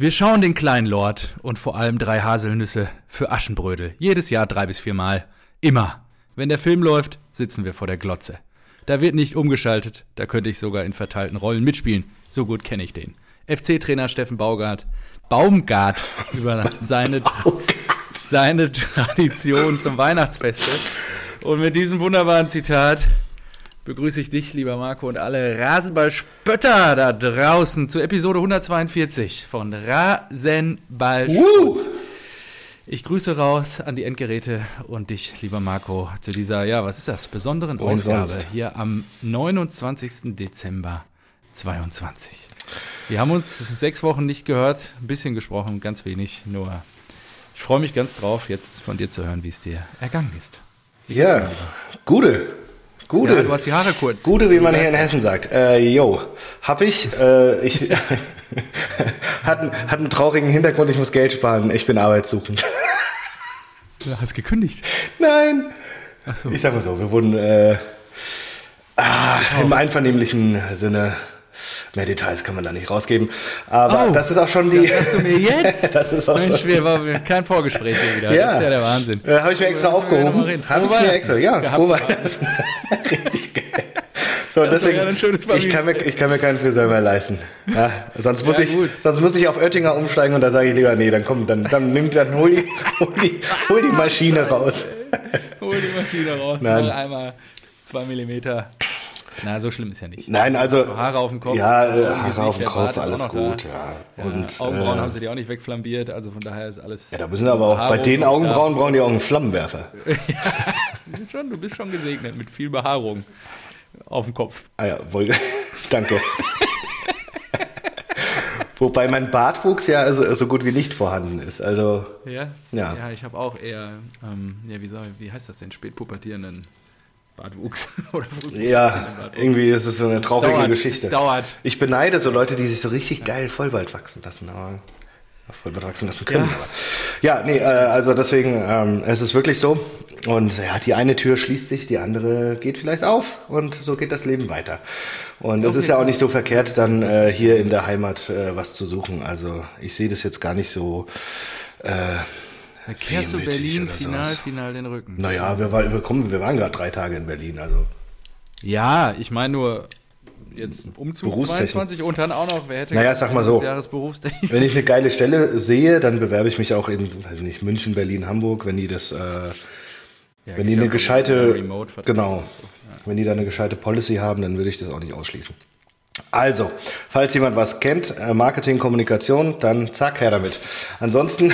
Wir schauen den kleinen Lord und vor allem drei Haselnüsse für Aschenbrödel. Jedes Jahr drei bis viermal. Immer. Wenn der Film läuft, sitzen wir vor der Glotze. Da wird nicht umgeschaltet, da könnte ich sogar in verteilten Rollen mitspielen. So gut kenne ich den. FC-Trainer Steffen Baugart, Baumgart über seine, seine Tradition zum Weihnachtsfest. Und mit diesem wunderbaren Zitat begrüße ich dich, lieber Marco, und alle Rasenballspötter da draußen zu Episode 142 von Rasenball. Uh. Ich grüße raus an die Endgeräte und dich, lieber Marco, zu dieser, ja, was ist das, besonderen Wohin Ausgabe sonst? hier am 29. Dezember 22. Wir haben uns sechs Wochen nicht gehört, ein bisschen gesprochen, ganz wenig, nur ich freue mich ganz drauf, jetzt von dir zu hören, wie es dir ergangen ist. Ja, gute. Gute. Ja, du hast die Haare kurz. Gute, wie man hier in Hessen sagt. Äh, yo, hab ich. Äh, ich hat, einen- hat einen traurigen Hintergrund, ich muss Geld sparen. Ich bin arbeitssuchend. Du hast gekündigt. Nein. Ach so. Ich sag mal so, wir wurden äh, ah, im einvernehmlichen Sinne. Mehr Details kann man da nicht rausgeben. Aber Oh, das ist auch schon die. Das sagst du mir jetzt? das ist auch Mensch, wir waren kein Vorgespräch hier wieder. Ja. Das ist ja der Wahnsinn. Äh, Habe ich mir extra mal aufgehoben. Habe ich mir extra, ja. Weihnachten. Richtig geil. So, Das deswegen, ich, kann mir, ich kann mir keinen Friseur mehr leisten. Ja, sonst, muss Ja, ich, gut. sonst muss ich auf Oettinger umsteigen und da sage ich lieber, nee, dann komm, dann, dann nimm, dann hol die, hol die, hol die Maschine raus. Hol die Maschine raus, Nein. mach einmal zwei Millimeter. Na, so schlimm ist ja nicht. Nein, also, So Haare auf dem Kopf. ja, äh, Haare auf dem Kopf, alles gut, ja. Ja, Und, Augenbrauen äh, haben sie die auch nicht wegflambiert, also von daher ist alles. ja, da müssen aber auch, bei Behaarung den Augenbrauen brauchen die auch einen Flammenwerfer. Ja, du bist schon, du bist schon gesegnet mit viel Behaarung auf dem Kopf. Ah ja, wohl, danke. Wobei mein Bartwuchs ja so, so gut wie nicht vorhanden ist. Also, Ja? Ja. Ja, ich habe auch eher, ähm, ja, wie, soll, wie heißt das denn, spätpubertierenden Bartwuchs. Ja, irgendwie ist es so eine traurige dauert, Geschichte. es dauert. Ich beneide so Leute, die sich so richtig geil Vollbart wachsen lassen. Aber Vollbart wachsen lassen können. Ja. Aber. Ja, nee, äh, also deswegen, ähm, es ist wirklich so. Und ja, die eine Tür schließt sich, die andere geht vielleicht auf und so geht das Leben weiter. Und es ist ja auch nicht so verkehrt, dann äh, hier in der Heimat äh, was zu suchen. Also ich sehe das jetzt gar nicht so. Da kehrst du Berlin oder final, sowas. final den Rücken. naja, wir, war, wir, kommen, wir waren gerade drei Tage in Berlin. Also Ja, ich meine nur jetzt Umzug Berufstechnik. 22 und dann auch noch, wer hätte Naja, sag mal so. Wenn ich eine geile Stelle sehe, dann bewerbe ich mich auch in, weiß nicht, München, Berlin, Hamburg, wenn die das, äh, Ja, wenn die ja eine gescheite, genau, so. wenn die da eine gescheite Policy haben, dann würde ich das auch nicht ausschließen. Also, falls jemand was kennt, äh, Marketing, Kommunikation, dann zack, her damit. Ansonsten,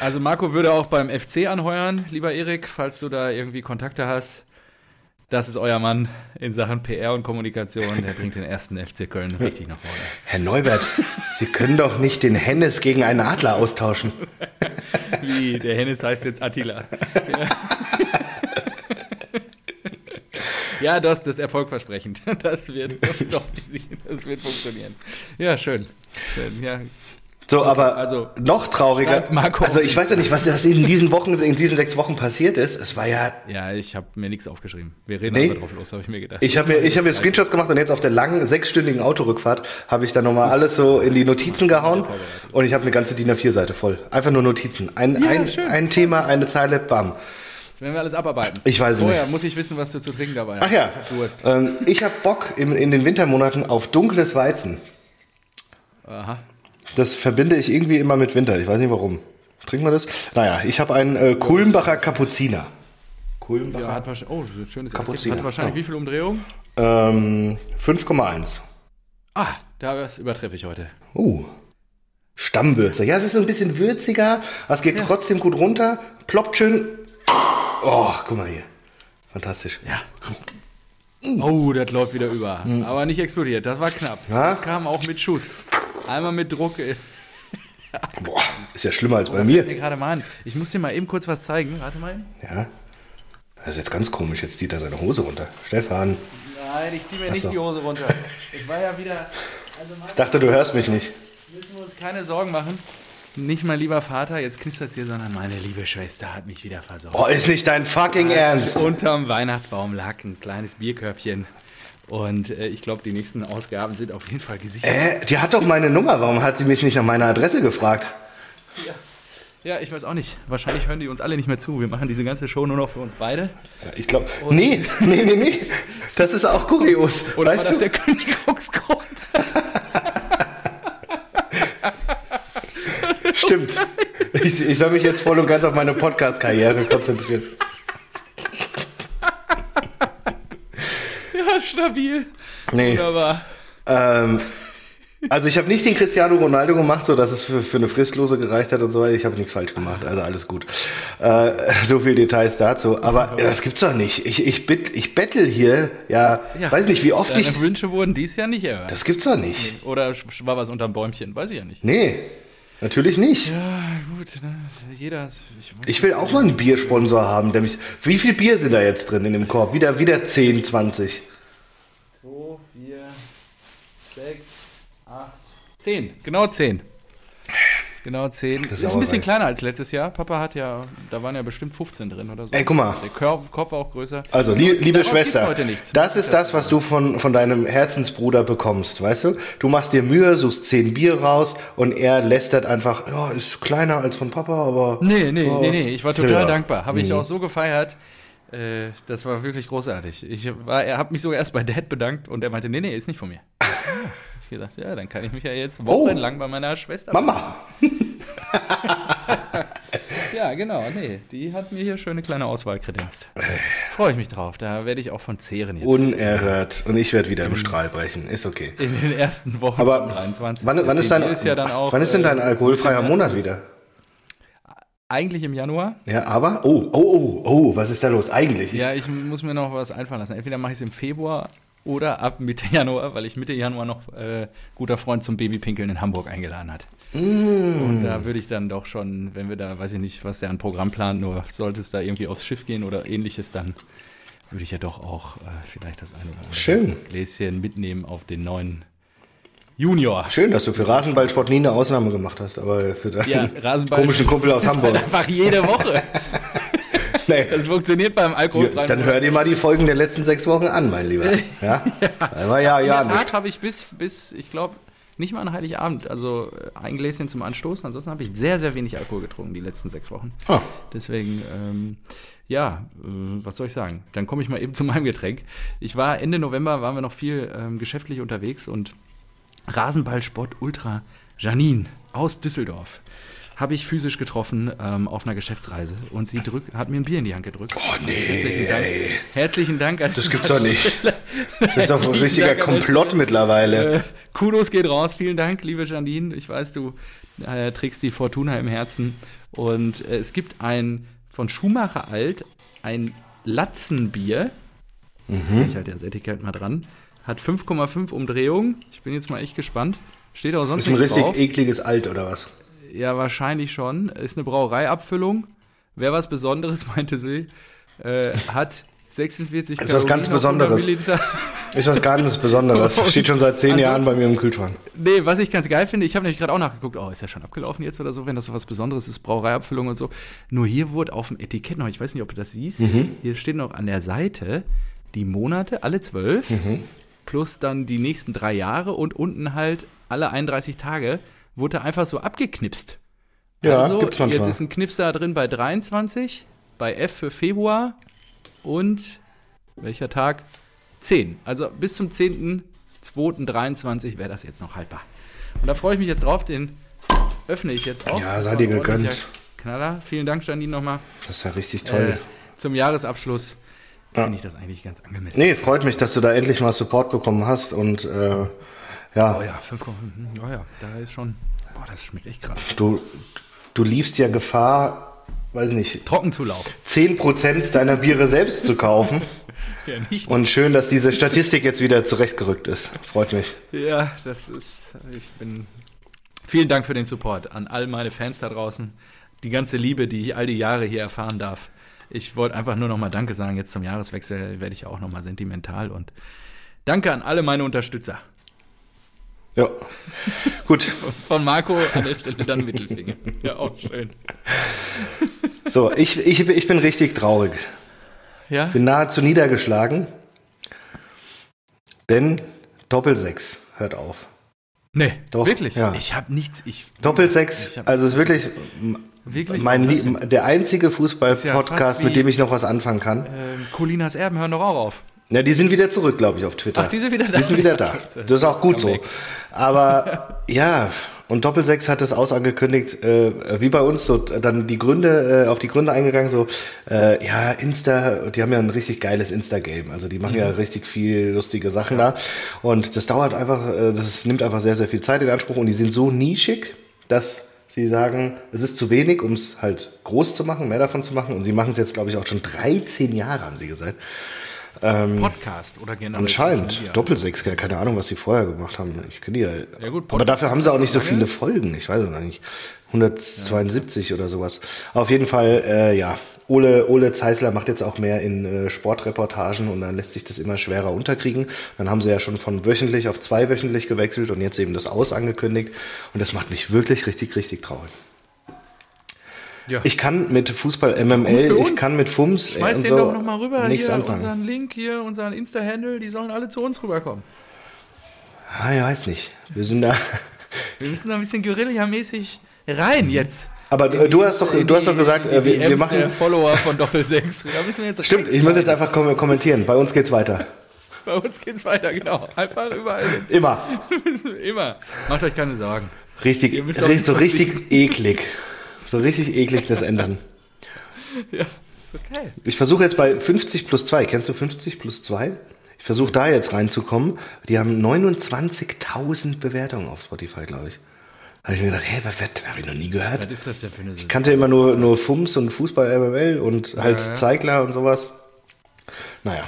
Also Marco würde auch beim FC anheuern, lieber Erik, falls du da irgendwie Kontakte hast. Das ist euer Mann in Sachen PR und Kommunikation. Der bringt den ersten FC Köln richtig nach vorne. Herr Neubert, Sie können doch nicht den Hennes gegen einen Adler austauschen. Wie, der Hennes heißt jetzt Attila. Ja, das, das ist erfolgversprechend. Das wird, das wird funktionieren. Ja, schön. schön ja. So, aber also, noch trauriger. Marco. Also ich weiß ja nicht, was, was in diesen Wochen, in diesen sechs Wochen passiert ist. Es war ja ja, ich habe mir nichts aufgeschrieben. Wir reden Nee. einfach drauf los, habe ich mir gedacht. Ich habe mir, ich hab mir Screenshots gemacht und jetzt auf der langen sechsstündigen Autorückfahrt habe ich dann nochmal alles so in die Notizen gehauen und ich habe eine ganze DIN A4-Seite voll. Einfach nur Notizen. Ein, Ja, ein, schön. ein Thema, eine Zeile, bam. Das werden wir alles abarbeiten. Ich weiß es Vorher nicht. muss ich wissen, was du zu trinken dabei hast. Ach ja, ähm, ich habe Bock in, in den Wintermonaten auf dunkles Weizen. Aha. Das verbinde ich irgendwie immer mit Winter. Ich weiß nicht warum. Trinken wir das? Naja, ich habe einen äh, Kulmbacher Kapuziner. Kulmbacher? Ja, hat wahrscheinlich, oh, so ein schönes Kapuziner, Hat wahrscheinlich ja. wie viel Umdrehungen? Ähm, 5,1. Ah, das übertreffe ich heute. Uh. Stammwürze. Ja, es ist so ein bisschen würziger, aber es geht trotzdem gut runter. Ploppt schön. Oh, guck mal hier. Fantastisch. Ja. Oh, das läuft wieder über. Aber nicht explodiert, das war knapp. Ja? Das kam auch mit Schuss. Einmal mit Druck. Boah, ist ja schlimmer als bei fällt mir mir. gerade mal an. Ich muss dir mal eben kurz was zeigen. Warte mal. Ja. Das ist jetzt ganz komisch. Jetzt zieht er seine Hose runter. Stefan. Nein, ich ziehe mir Ach nicht so. die Hose runter. Ich war ja wieder. Also Ich dachte, du hörst mich nicht. müssen wir uns keine Sorgen machen. Nicht mein lieber Vater, jetzt knistert es hier, sondern meine liebe Schwester hat mich wieder versorgt. Boah, ist nicht dein fucking Ernst. Unterm Weihnachtsbaum lag ein kleines Bierkörbchen. Und äh, ich glaube, die nächsten Ausgaben sind auf jeden Fall gesichert. Äh, die hat doch meine Nummer. Warum hat sie mich nicht nach meiner Adresse gefragt? Ja. Ja, ich weiß auch nicht. Wahrscheinlich hören die uns alle nicht mehr zu. Wir machen diese ganze Show nur noch für uns beide. Ich glaube. Nee, nee, nee, nee. Das ist auch kurios. Oder weißt war das du? der Kündigungsgrund? Stimmt. Ich, ich soll mich jetzt voll und ganz auf meine Podcast-Karriere konzentrieren. ja, stabil. Nee. Wunderbar. Ähm, also ich habe nicht den Cristiano Ronaldo gemacht, so dass es für, für eine Fristlose gereicht hat und so weiter. Ich habe nichts falsch gemacht, also alles gut. Äh, so viel Details dazu. Aber ja, das gibt's doch nicht. Ich, ich, bitt, ich bettel hier, ja, Ja. weiß nicht, wie oft Deine ich. Wünsche wurden dies Jahr nicht erhört. Das gibt's doch nicht. Oder war was unterm Bäumchen? Weiß ich ja nicht. Nee, natürlich nicht. Ja, gut. Ne? Jeder. Ich, Ich will auch mal einen Biersponsor haben, der mich. Wie viel Bier sind da jetzt drin in dem Korb? Wieder, wieder 10, 20. 2, 4, 6, 8, 10. Genau 10. Genau 10. Das ist ist ein bisschen weit. kleiner als letztes Jahr. Papa hat ja, da waren ja bestimmt 15 drin oder so. Ey, guck mal. Der Kopf war auch größer. Also, li liebe gibt's Schwester, heute nichts. das ist das, was du von, von deinem Herzensbruder bekommst, weißt du? Du machst dir Mühe, suchst 10 Bier raus und er lästert einfach, ja, ist kleiner als von Papa, aber. Nee, nee, Ja. nee, nee. Ich war total Ja. dankbar. Habe ich Mhm. auch so gefeiert. Äh, das war wirklich großartig. Ich war, er hat mich sogar erst bei Dad bedankt und er meinte, nee, nee, ist nicht von mir. Gesagt, ja, dann kann ich mich ja jetzt wochenlang bei meiner Schwester. Oh. Mama! Ja, genau, nee. Die hat mir hier schöne kleine Auswahl kredenzt. Freue ich mich drauf. Da werde ich auch von zehren jetzt. Unerhört. Und ich werde wieder im Strahl brechen. Ist okay. in den ersten Wochen Aber von 23. wann, wann, ist dein, ist ja dann auch, wann ist denn dein äh, alkoholfreier Monat wieder? Eigentlich im Januar. Ja, aber? Oh, oh, oh, oh, was ist da los eigentlich? Ja, ich muss mir noch was einfallen lassen. Entweder mache ich es im Februar oder ab Mitte Januar, weil ich Mitte Januar noch äh, guter Freund zum Babypinkeln in Hamburg eingeladen hat. Und da würde ich dann doch schon, wenn wir da, weiß ich nicht, was der an Programm plant, nur sollte es da irgendwie aufs Schiff gehen oder ähnliches, dann würde ich ja doch auch äh, vielleicht das eine oder andere Schön. Gläschen mitnehmen auf den neuen Junior. Schön, dass du für Rasenballsport nie eine Ausnahme gemacht hast, aber für deinen Ja, komischen Kumpel aus Hamburg. Halt einfach jede Woche. Nee. Das funktioniert beim alkoholfreien Dann hör dir mal die Folgen der letzten sechs Wochen an, mein Lieber. Ja? Ja, In ja, der Tat habe ich bis, bis ich glaube, nicht mal an Heiligabend, also äh, ein Gläschen zum Anstoßen. Ansonsten habe ich sehr, sehr wenig Alkohol getrunken die letzten sechs Wochen. Ah. Deswegen, ähm, ja, äh, was soll ich sagen? Dann komme ich mal eben zu meinem Getränk. Ich war Ende November, waren wir noch viel ähm, geschäftlich unterwegs und Rasenballsport Ultra Janine aus Düsseldorf habe ich physisch getroffen ähm, auf einer Geschäftsreise und sie drück, hat mir ein Bier in die Hand gedrückt. Oh nee, Herzlichen Dank, ey. Herzlichen Dank an Das gibt's doch nicht. Das ist doch ein richtiger Komplott mittlerweile. äh, Kudos geht raus. Vielen Dank, liebe Janine. Ich weiß, du äh, trägst die Fortuna im Herzen. Und äh, es gibt ein von Schumacher Alt, ein Latzenbier. Ich halte das Etikett mal dran. Hat 5,5 Umdrehungen. Ich bin jetzt mal echt gespannt. Steht auch sonst Ist ein richtig drauf. ekliges Alt, oder was? Ja, wahrscheinlich schon. Ist eine Brauereiabfüllung. Wäre was Besonderes, meinte sie. Äh, hat 46 Ist was ganz auf 100 Besonderes. Ist was ganz Besonderes. Steht schon seit zehn Jahren bei mir im Kühlschrank. Nee, was ich ganz geil finde, ich habe nämlich gerade auch nachgeguckt, oh, ist ja schon abgelaufen jetzt oder so, wenn das so was Besonderes ist, Brauereiabfüllung und so. Nur hier wurde auf dem Etikett noch, ich weiß nicht, ob du das siehst, hier steht noch an der Seite die Monate, alle zwölf, plus dann die nächsten drei Jahre und unten halt alle 31 Tage, wurde einfach so abgeknipst. Ja, also, gibt's manchmal. jetzt ist ein Knips da drin bei 23, bei F für Februar und welcher Tag? 10. Also bis zum 10.2.23 wäre das jetzt noch haltbar. Und da freue ich mich jetzt drauf, den öffne ich jetzt auch. Ja, sei dir gegönnt. Knaller. Vielen Dank, Janine, nochmal. Das ist ja richtig toll. Äh, zum Jahresabschluss Ja. finde ich das eigentlich ganz angemessen. Nee, freut mich, dass du da endlich mal Support bekommen hast und äh, ja, Oh ja, 5, oh ja, da ist schon, boah, das schmeckt echt krass. du, du liefst ja Gefahr, weiß nicht, Trockenzulauf. 10% deiner Biere selbst zu kaufen. Ja, nicht. Und schön, dass diese Statistik jetzt wieder zurechtgerückt ist. Freut mich. Ja, das ist, ich bin, vielen Dank für den Support an all meine Fans da draußen. Die ganze Liebe, die ich all die Jahre hier erfahren darf. Ich wollte einfach nur nochmal Danke sagen. Jetzt zum Jahreswechsel werde ich auch nochmal sentimental und danke an alle meine Unterstützer. Ja. Gut. Von Marco an der Stelle dann Mittelfinger. Ja, auch schön. So, ich, ich, ich bin richtig traurig. Ja, Bin nahezu niedergeschlagen. Denn Doppelsechs hört auf. Nee, Doch, wirklich? ja. Ich habe nichts. Ich, Doppelsechs, Ich hab- also es ist wirklich, wirklich mein was Lie der einzige ja Fußball-Podcast, wie- mit dem ich noch was anfangen kann. ähm, Colinas Erben hören doch auch auf. Ja, die sind wieder zurück, glaube ich, auf Twitter. Ach, die sind wieder da. Die sind wieder da. Das ist auch gut so. Aber ja, und Doppelsechs hat es aus angekündigt, äh, wie bei uns, so dann die Gründe, äh, auf die Gründe eingegangen, so, äh, ja, Insta, die haben ja ein richtig geiles Insta-Game. Also die machen ja Mhm. richtig viel lustige Sachen da. Und das dauert einfach, äh, das nimmt einfach sehr, sehr viel Zeit in Anspruch und die sind so nischig, dass sie sagen, es ist zu wenig, um es halt groß zu machen, mehr davon zu machen. Und sie machen es jetzt, glaube ich, auch schon 13 Jahre, haben sie gesagt. Podcast oder generell. Anscheinend. Doppelsechs, ja, keine Ahnung, was die vorher gemacht haben. Ich kenne die ja. Ja, gut, Aber dafür haben sie auch nicht so viele Folgen. Ich weiß es noch nicht. 172 oder sowas. Auf jeden Fall, äh, ja. Ole, Ole Zeisler macht jetzt auch mehr in äh, Sportreportagen und dann lässt sich das immer schwerer unterkriegen. Dann haben sie ja schon von wöchentlich auf zweiwöchentlich gewechselt und jetzt eben das Aus angekündigt. Und das macht mich wirklich richtig, richtig traurig. Ja. Ich kann mit Fußball MML, ich kann mit Fums äh, Schmeiß den so doch nochmal rüber. nichts Hier, anfangen. unseren Link hier, unseren Insta-Handle, die sollen alle zu uns rüberkommen. Ah, ich weiß nicht. Wir sind da. Wir müssen da ein bisschen Guerilla-mäßig rein jetzt. Aber äh, du hast doch, In du hast die- doch gesagt, in die äh, wir, wir machen. Follower von Doppel-6. Da müssen wir jetzt Stimmt, ich muss jetzt einfach kom kommentieren. Bei uns geht's weiter. Bei uns geht's weiter, genau. Einfach überall jetzt. Immer. Immer. Macht euch keine Sorgen. Richtig, so richtig eklig. So richtig eklig das ändern. Ja, ist okay. Ich versuche jetzt bei 50 plus 2. Kennst du 50 plus 2? Ich versuche da jetzt reinzukommen. Die haben 29.000 Bewertungen auf Spotify, glaube ich. Da habe ich mir gedacht, hä, was, was habe ich noch nie gehört? Was ist das denn für eine Ich kannte immer nur, nur Fums und Fußball MML und halt Ja, ja. Zeigler und sowas. Naja.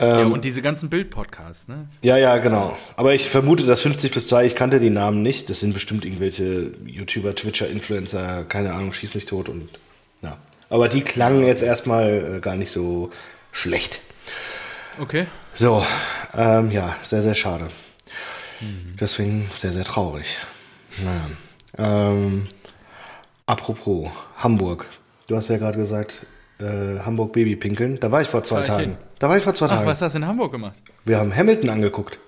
Ja, Ähm, und diese ganzen Bild-Podcasts, ne? Ja, ja, genau. Aber ich vermute, dass 50 plus 2, ich kannte die Namen nicht. Das sind bestimmt irgendwelche YouTuber, Twitcher, Influencer, keine Ahnung, schieß mich tot und ja. Aber die klangen jetzt erstmal äh, gar nicht so schlecht. Okay. So, ähm, ja, sehr, sehr schade. Deswegen sehr, sehr traurig. Naja. Ähm, apropos, Hamburg. Du hast ja gerade gesagt, äh, Hamburg Babypinkeln. Da war ich vor zwei Tagen. Da war ich vor zwei Ach, Tagen. was hast du in Hamburg gemacht? Wir haben Hamilton angeguckt.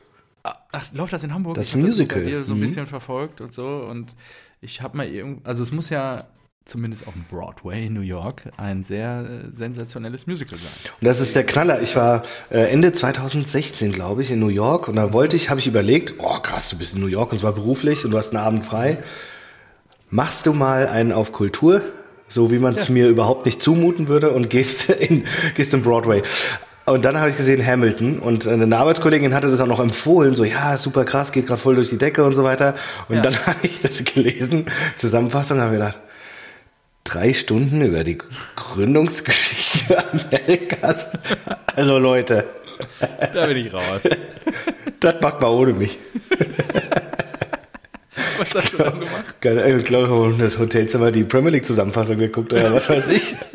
Ah, Ach, läuft das in Hamburg? Das Ich Musical. Das so ein Mhm. bisschen verfolgt und so. Und ich habe mal irgend, also es muss ja zumindest auf dem Broadway in New York ein sehr äh, sensationelles Musical sein. Und das ist der Knaller. Ich war äh, Ende 2016, glaube ich, in New York und da wollte ich, habe ich überlegt, oh krass, du bist in New York und zwar beruflich und du hast einen Abend frei. Machst du mal einen auf Kultur, so wie man es Ja. mir überhaupt nicht zumuten würde und gehst in, gehst in Broadway. Und dann habe ich gesehen Hamilton und eine Arbeitskollegin hatte das auch noch empfohlen, so ja, super krass, geht gerade voll durch die Decke und so weiter. Und Ja. dann habe ich das gelesen, Zusammenfassung, habe mir gedacht, drei Stunden über die Gründungsgeschichte Amerikas. Also Leute, Da bin ich raus. das macht man ohne mich. Was hast du dann gemacht? Geil, ey, Ich glaube, wir haben das Hotelzimmer die Premier League Zusammenfassung geguckt oder was weiß ich.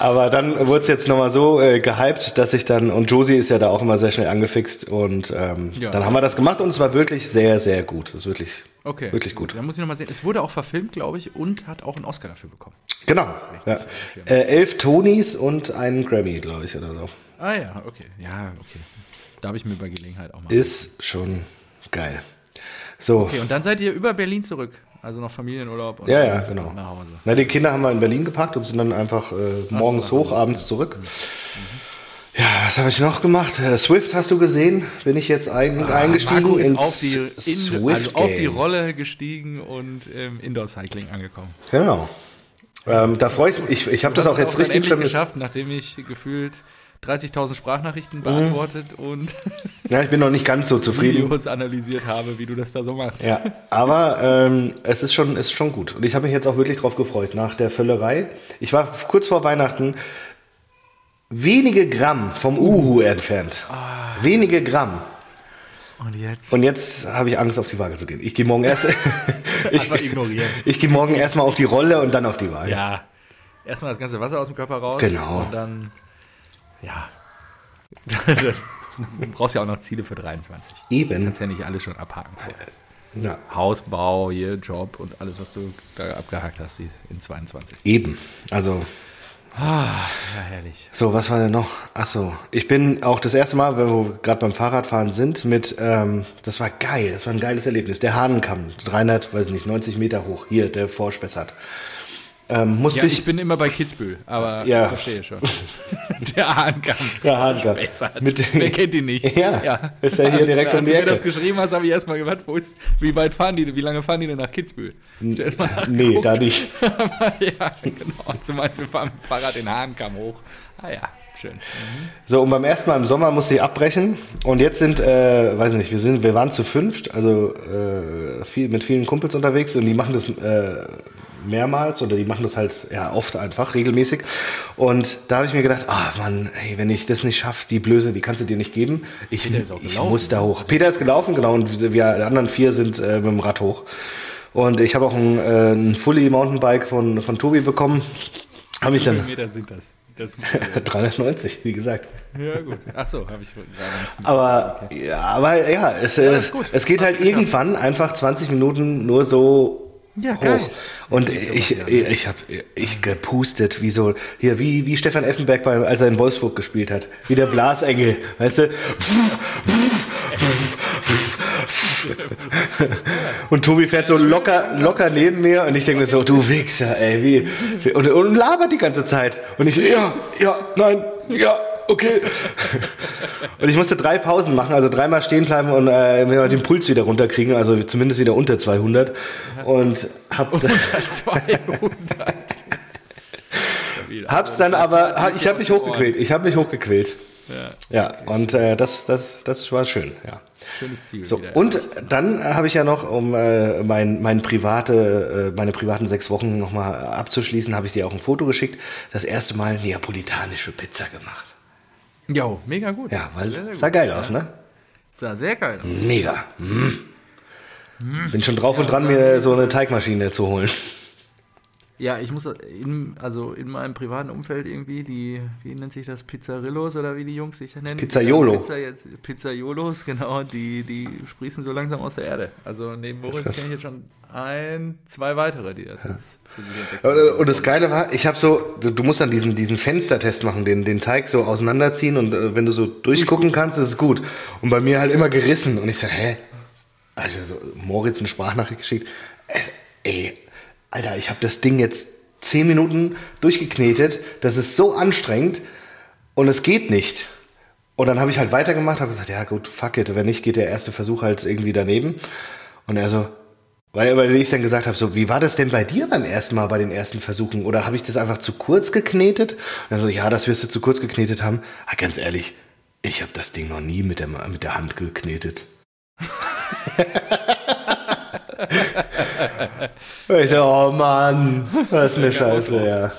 Aber dann wurde es jetzt nochmal so äh, gehypt, dass ich dann, und Josie ist ja da auch immer sehr schnell angefixt und ähm, Ja. dann haben wir das gemacht und es war wirklich sehr, sehr gut. Es ist wirklich, Okay. wirklich gut. Dann muss ich nochmal sehen. Es wurde auch verfilmt, glaube ich, und hat auch einen Oscar dafür bekommen. Genau. Ja. Äh, elf Tonys und einen Grammy, glaube ich, oder so. Ah ja, okay. Ja, okay. Da habe ich mir bei Gelegenheit auch mal. Ist schon geil. So. Okay, und dann seid ihr über Berlin zurück. Also noch Familienurlaub und Ja, ja, genau. nach Hause. Na, die Kinder haben wir in Berlin gepackt und sind dann einfach äh, morgens hoch, abends zurück. Ja, was habe ich noch gemacht? Äh, Swift hast du gesehen? Bin ich jetzt ein, eingestiegen Marco ist ins auf die, in, Swift also auf die. Rolle gestiegen und im Indoor-Cycling angekommen. Genau. Ähm, da freue ich mich. Ich, ich habe das auch jetzt dann richtig vermisst. geschafft, nachdem ich gefühlt 30.000 Mhm. Sprachnachrichten beantwortet und Ja, ich bin noch nicht ganz so zufrieden. Videos analysiert habe, wie du das da so machst. Ja, aber ähm, es ist schon, ist schon gut. Und ich habe mich jetzt auch wirklich drauf gefreut. Nach der Völlerei. Ich war kurz vor Weihnachten wenige Gramm vom Uhu entfernt. Ah. Wenige Gramm. Und jetzt Und jetzt habe ich Angst, auf die Waage zu gehen. Ich gehe morgen erst. ich, ignorieren. ich gehe morgen erstmal auf die Rolle und dann auf die Waage. Ja, erstmal das ganze Wasser aus dem Körper raus. Genau. Und dann, ja. du brauchst ja auch noch Ziele für 23. Du Eben. kannst ja nicht alles schon abhaken. Ja. Hausbau, hier Job und alles, was du da abgehakt hast in 22. Eben. Also, Ah, ja, herrlich. So, was war denn noch? Ach so, ich bin auch das erste Mal, wenn wir gerade beim Fahrradfahren sind, mit, ähm, das war geil, das war ein geiles Erlebnis. Der Hahnenkamm, 300, weiß nicht, 90 Meter hoch, hier, der Vorspessart. Ähm, musste Ja, ich, ich bin immer bei Kitzbühel, aber Ja. ich verstehe schon. Der Hahnkampf. Der. Mit- Wer kennt ihn nicht? Ja, ist ja hier direkt um Als die du mir das Ecke. geschrieben hast, habe ich erstmal gewartet, wo ist, wie weit fahren die wie lange fahren die denn nach Kitzbühel? Nee, da nicht. ja, genau. Du meinst, wir fahren mit dem Fahrrad den Hahnkamm hoch. Ah ja, schön. So, und beim ersten Mal im Sommer musste ich abbrechen. Und jetzt sind, äh, weiß nicht, wir sind, wir waren zu fünft, also äh, viel, mit vielen Kumpels unterwegs und die machen das äh, mehrmals oder die machen das halt ja oft einfach, regelmäßig. Und da habe ich mir gedacht, ah Mann, ey, wenn ich das nicht schaffe, die Blöße, die kannst du dir nicht geben. Ich, ich muss da hoch. Peter ist gelaufen, genau, und wir, die anderen vier sind äh, mit dem Rad hoch. Und ich habe auch ein, äh, ein Fully Mountainbike von, von Tobi bekommen. Habe ich Wie viele dann Meter sind das? das 390, wie gesagt. ja, gut. Ach so, habe ich. Aber ja, aber ja, es, äh, ist gut. es geht halt irgendwann einfach 20 Minuten nur so Ja, geil. hoch. Und ich, ich habe ich gepustet, wie so, hier, wie, wie Stefan Effenberg, bei, als er in Wolfsburg gespielt hat. Wie der Blasengel, weißt du? Und Tobi fährt so locker, locker neben mir und ich denke mir so, du Wichser, ey, wie, und, und labert die ganze Zeit. Und ich so, ja, ja, nein, ja, okay. Und ich musste drei Pausen machen, also dreimal stehen bleiben und äh, mir den Puls wieder runterkriegen, also zumindest wieder unter 200. Und hab, Unter 200. hab's dann aber, ich habe mich hochgequält, ich habe mich hochgequält. Ja, Ja, und äh, das, das, das war schön, ja. schönes Ziel. So, wieder. und dann habe ich ja noch, um äh, mein, mein private, äh, meine privaten sechs Wochen nochmal abzuschließen, habe ich dir auch ein Foto geschickt. Das erste Mal neapolitanische Pizza gemacht. Jo, mega gut. Ja, weil Sehr, sehr sah gut. geil aus, ne? Sah sehr geil aus. Mega. Mm. Bin schon drauf und dran, mir so eine Teigmaschine zu holen. Ja, ich muss in, also in meinem privaten Umfeld irgendwie die, wie nennt sich das, Pizzarillos oder wie die Jungs sich nennen? Pizzaiolo. Pizza jetzt, Pizzaiolos, genau, die, die sprießen so langsam aus der Erde. Also neben Boris kenne ich jetzt schon ein, zwei weitere, die das jetzt für sich entdeckt haben. Und das Geile war, ich habe so, du musst dann diesen, diesen Fenstertest machen, den, den Teig so auseinanderziehen und äh, wenn du so durchgucken kannst, ist es gut. Und bei mir halt immer gerissen. Und ich sag, hä? Also so, Moritz eine Sprachnachricht geschickt. Es, ey, Alter, ich habe das Ding jetzt zehn Minuten durchgeknetet. Das ist so anstrengend und es geht nicht. Und dann habe ich halt weitergemacht, habe gesagt, ja gut, fuck it, wenn nicht, geht der erste Versuch halt irgendwie daneben. Und er so, weil, weil ich dann gesagt habe, so, wie war das denn bei dir beim ersten Mal bei den ersten Versuchen? Oder habe ich das einfach zu kurz geknetet? Und er so, ja, das wirst du zu kurz geknetet haben. Ah, ganz ehrlich, ich habe das Ding noch nie mit der, mit der Hand geknetet. ich so, oh Mann, das ist eine Scheiße, ja.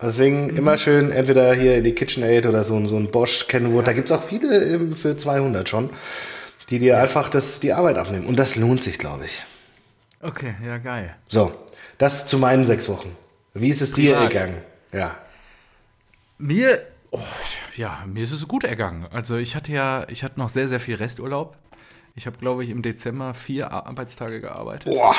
Deswegen immer schön entweder hier in die KitchenAid oder so, ein- so ein Bosch Kenwood. Da gibt's auch viele ähm, für 200 schon, die dir einfach das, die Arbeit abnehmen. Und das lohnt sich, glaube ich. Okay, ja, geil. So, das zu meinen sechs Wochen. Wie ist es dir Privat. ergangen? Ja. Mir, oh, ja, mir ist es gut ergangen. Also ich hatte ja, ich hatte noch sehr, sehr viel Resturlaub. Ich habe, glaube ich, im Dezember vier Arbeitstage gearbeitet. Boah.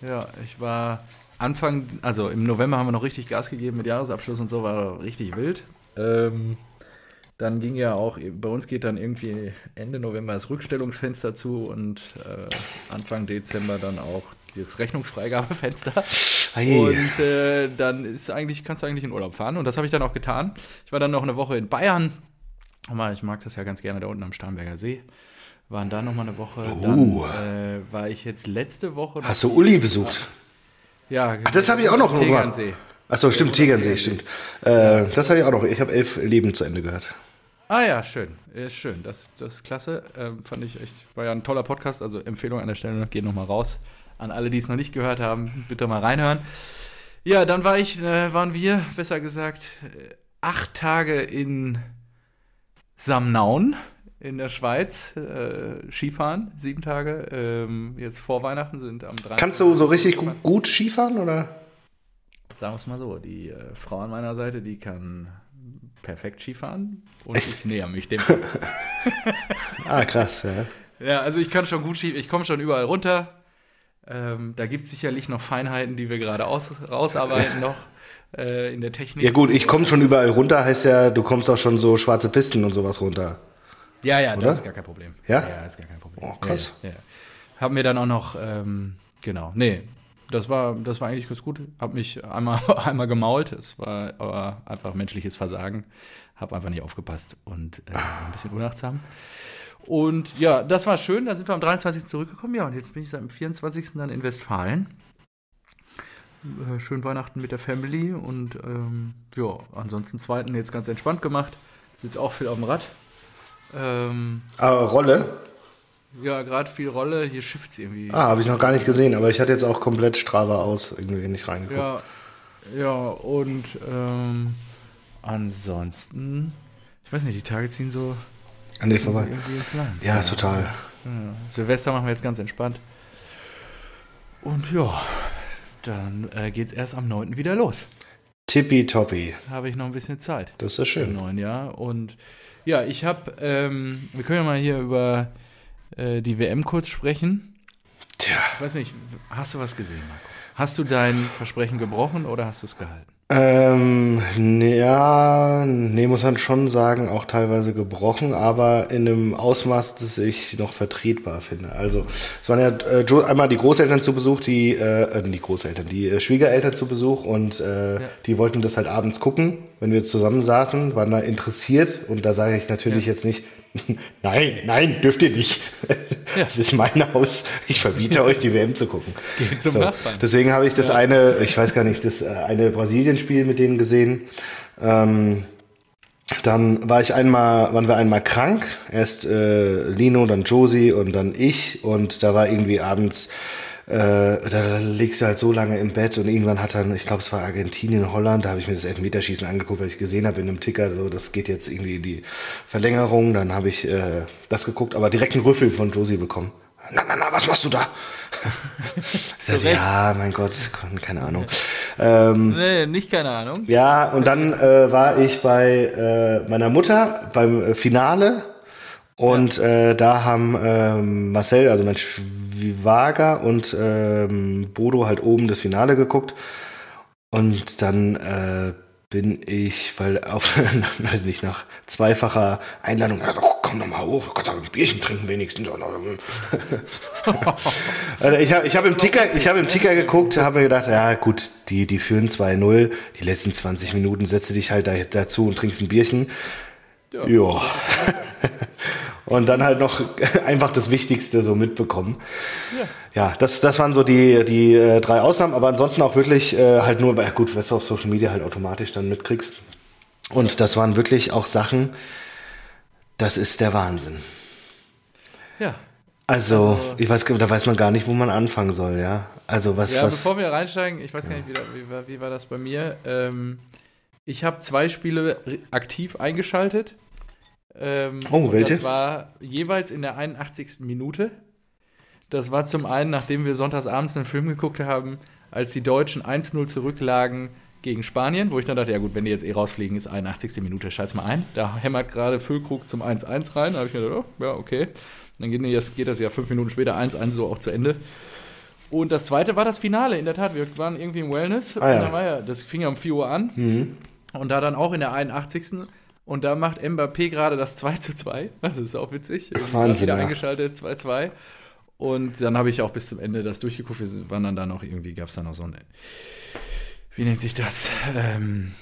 Ja, ich war Anfang, also im November haben wir noch richtig Gas gegeben mit Jahresabschluss und so, war richtig wild. Ähm, dann ging ja auch, bei uns geht dann irgendwie Ende November das Rückstellungsfenster zu und äh, Anfang Dezember dann auch das Rechnungsfreigabefenster. Ei. Und äh, dann ist eigentlich, kannst du eigentlich in Urlaub fahren. Und das habe ich dann auch getan. Ich war dann noch eine Woche in Bayern. Aber ich mag das ja ganz gerne da unten am Starnberger See. Waren da noch mal eine Woche. Oh. Dann äh, war ich jetzt letzte Woche. noch- Hast du Uli besucht? ja, Ach, das habe ich auch noch gemacht. Tegernsee. Ach so, stimmt, Tegernsee, stimmt. Äh, das habe ich auch noch. Ich habe elf Leben zu Ende gehört. Ah ja, schön. Ist schön. Das, das ist klasse. Ähm, fand ich echt, war ja ein toller Podcast. Also Empfehlung an der Stelle, geht noch mal raus. An alle, die es noch nicht gehört haben, bitte mal reinhören. Ja, dann war ich, äh, waren wir, besser gesagt, äh, acht Tage in Samnaun in der Schweiz. Äh, Skifahren, sieben Tage. Ähm, jetzt vor Weihnachten sind am 3. Kannst du so richtig gu gut Skifahren oder? Sagen wir es mal so, die äh, Frau an meiner Seite, die kann perfekt Skifahren und ich näher mich dem. Ah, krass, ja. Ja, also ich kann schon gut Ski, ich komme schon überall runter. Ähm, da gibt es sicherlich noch Feinheiten, die wir gerade aus, rausarbeiten noch. äh, in der Technik. Ja gut, ich komme schon überall runter, heißt ja, du kommst auch schon so schwarze Pisten und sowas runter. Ja, ja, Oder? das ist gar kein Problem. Ja? Ja, ist gar kein Problem. Oh, krass. Ja, ja. Hab mir dann auch noch, ähm, genau, nee, das war, das war eigentlich ganz gut. Hab mich einmal, einmal gemault. Es war aber einfach menschliches Versagen. Hab einfach nicht aufgepasst und äh, ein bisschen unachtsam. Und ja, das war schön. Dann sind wir am 23. zurückgekommen. Ja, und jetzt bin ich seit dem 24. dann in Westfalen. Äh, schön Weihnachten mit der Family und ähm, ja, ansonsten zweiten jetzt ganz entspannt gemacht. Sitzt auch viel auf dem Rad. Ähm, Aber Rolle? Ja, gerade viel Rolle. Hier schifft irgendwie. Ah, habe ich noch gar nicht gesehen, aber ich hatte jetzt auch komplett Strava aus, irgendwie nicht reingeguckt. Ja, ja, und ähm, ansonsten, ich weiß nicht, die Tage ziehen so, Ah, nee, so vorbei. irgendwie ins Land. Ja, total. Ja. Silvester machen wir jetzt ganz entspannt. Und ja, dann äh, geht's erst am 9. wieder los. Tippitoppi. Da habe ich noch ein bisschen Zeit Das ist ja im schön. neuen Jahr. Und ja, ich habe, ähm, wir können ja mal hier über äh, die WM kurz sprechen. Tja. Ich weiß nicht, hast du was gesehen, Marco? Hast du dein Versprechen gebrochen oder hast du es gehalten? Ähm, ja, nee, muss man schon sagen, auch teilweise gebrochen, aber in einem Ausmaß, das ich noch vertretbar finde. Also, es waren ja äh, einmal die Großeltern zu Besuch, die, äh, äh, die Großeltern, die äh, Schwiegereltern zu Besuch und äh, Ja. die wollten das halt abends gucken, wenn wir zusammen saßen, waren da interessiert und da sage ich natürlich jetzt nicht, nein, nein, dürft ihr nicht. Ja. Das ist mein Haus. Ich verbiete euch, die WM zu gucken. Geht zum Nachbarn. Deswegen habe ich das eine, ich weiß gar nicht, das äh, eine Brasilien-Spiel mit denen gesehen. Ähm, dann war ich einmal, waren wir einmal krank. Erst äh, Lino, dann Josie und dann ich. Und da war irgendwie abends, da legst du halt so lange im Bett und irgendwann hat dann, ich glaube, es war Argentinien, Holland, da habe ich mir das Elfmeterschießen angeguckt, weil ich gesehen habe in einem Ticker, so das geht jetzt irgendwie in die Verlängerung. Dann habe ich äh, das geguckt, aber direkt einen Rüffel von Josie bekommen. Na, na, na, was machst du da? ich sag, ja, mein Gott, keine Ahnung. Ähm, Nee, nicht keine Ahnung. ja, und dann äh, war ich bei äh, meiner Mutter beim äh, Finale und äh, da haben ähm, Marcel, also mein Schwager und ähm, Bodo halt oben das Finale geguckt und dann äh, bin ich, weil auf, weiß nicht, nach zweifacher Einladung, also komm doch mal hoch, kannst auch ein Bierchen trinken wenigstens. Also ich habe ich hab im Ticker, ich habe im Ticker geguckt, habe mir gedacht, ja gut, die, die führen 2-0, die letzten 20 Minuten setze dich halt da, dazu und trinkst ein Bierchen. Ja. Ja. Und dann halt noch einfach das Wichtigste so mitbekommen. Ja, das, das waren so die, die äh, drei Ausnahmen, aber ansonsten auch wirklich äh, halt nur, bei, gut, was du auf Social Media halt automatisch dann mitkriegst. Und das waren wirklich auch Sachen, das ist der Wahnsinn. Ja. Also, Also- ich weiß, da weiß man gar nicht, wo man anfangen soll, ja. Also was, Ja, was. bevor wir reinsteigen, ich weiß gar nicht, wie, wie, war, wie war das bei mir? Ähm, ich habe zwei Spiele aktiv eingeschaltet. Ähm, Oh, welche? Das war jeweils in der 81. Minute. Das war zum einen, nachdem wir sonntagsabends einen Film geguckt haben, als die Deutschen 1-0 zurücklagen gegen Spanien, wo ich dann dachte, ja gut, wenn die jetzt eh rausfliegen, ist 81. Minute, schalt's mal ein. Da hämmert gerade Füllkrug zum 1-1 rein. Da habe ich mir gedacht, oh, ja, okay. Dann geht das, geht das ja fünf Minuten später 1-1 so auch zu Ende. Und das zweite war das Finale, in der Tat. Wir waren irgendwie im Wellness. Ah, ja, das fing ja um 4 Uhr an. Mhm. Und da dann auch in der 81. Und da macht Mbappé gerade das 2 zu 2. Das ist auch witzig. Wahnsinn, wieder ja. eingeschaltet, 2-2. Und dann habe ich auch bis zum Ende das durchgeguckt. Wir waren dann da noch irgendwie, gab es da noch so ein, wie nennt sich das? Ähm,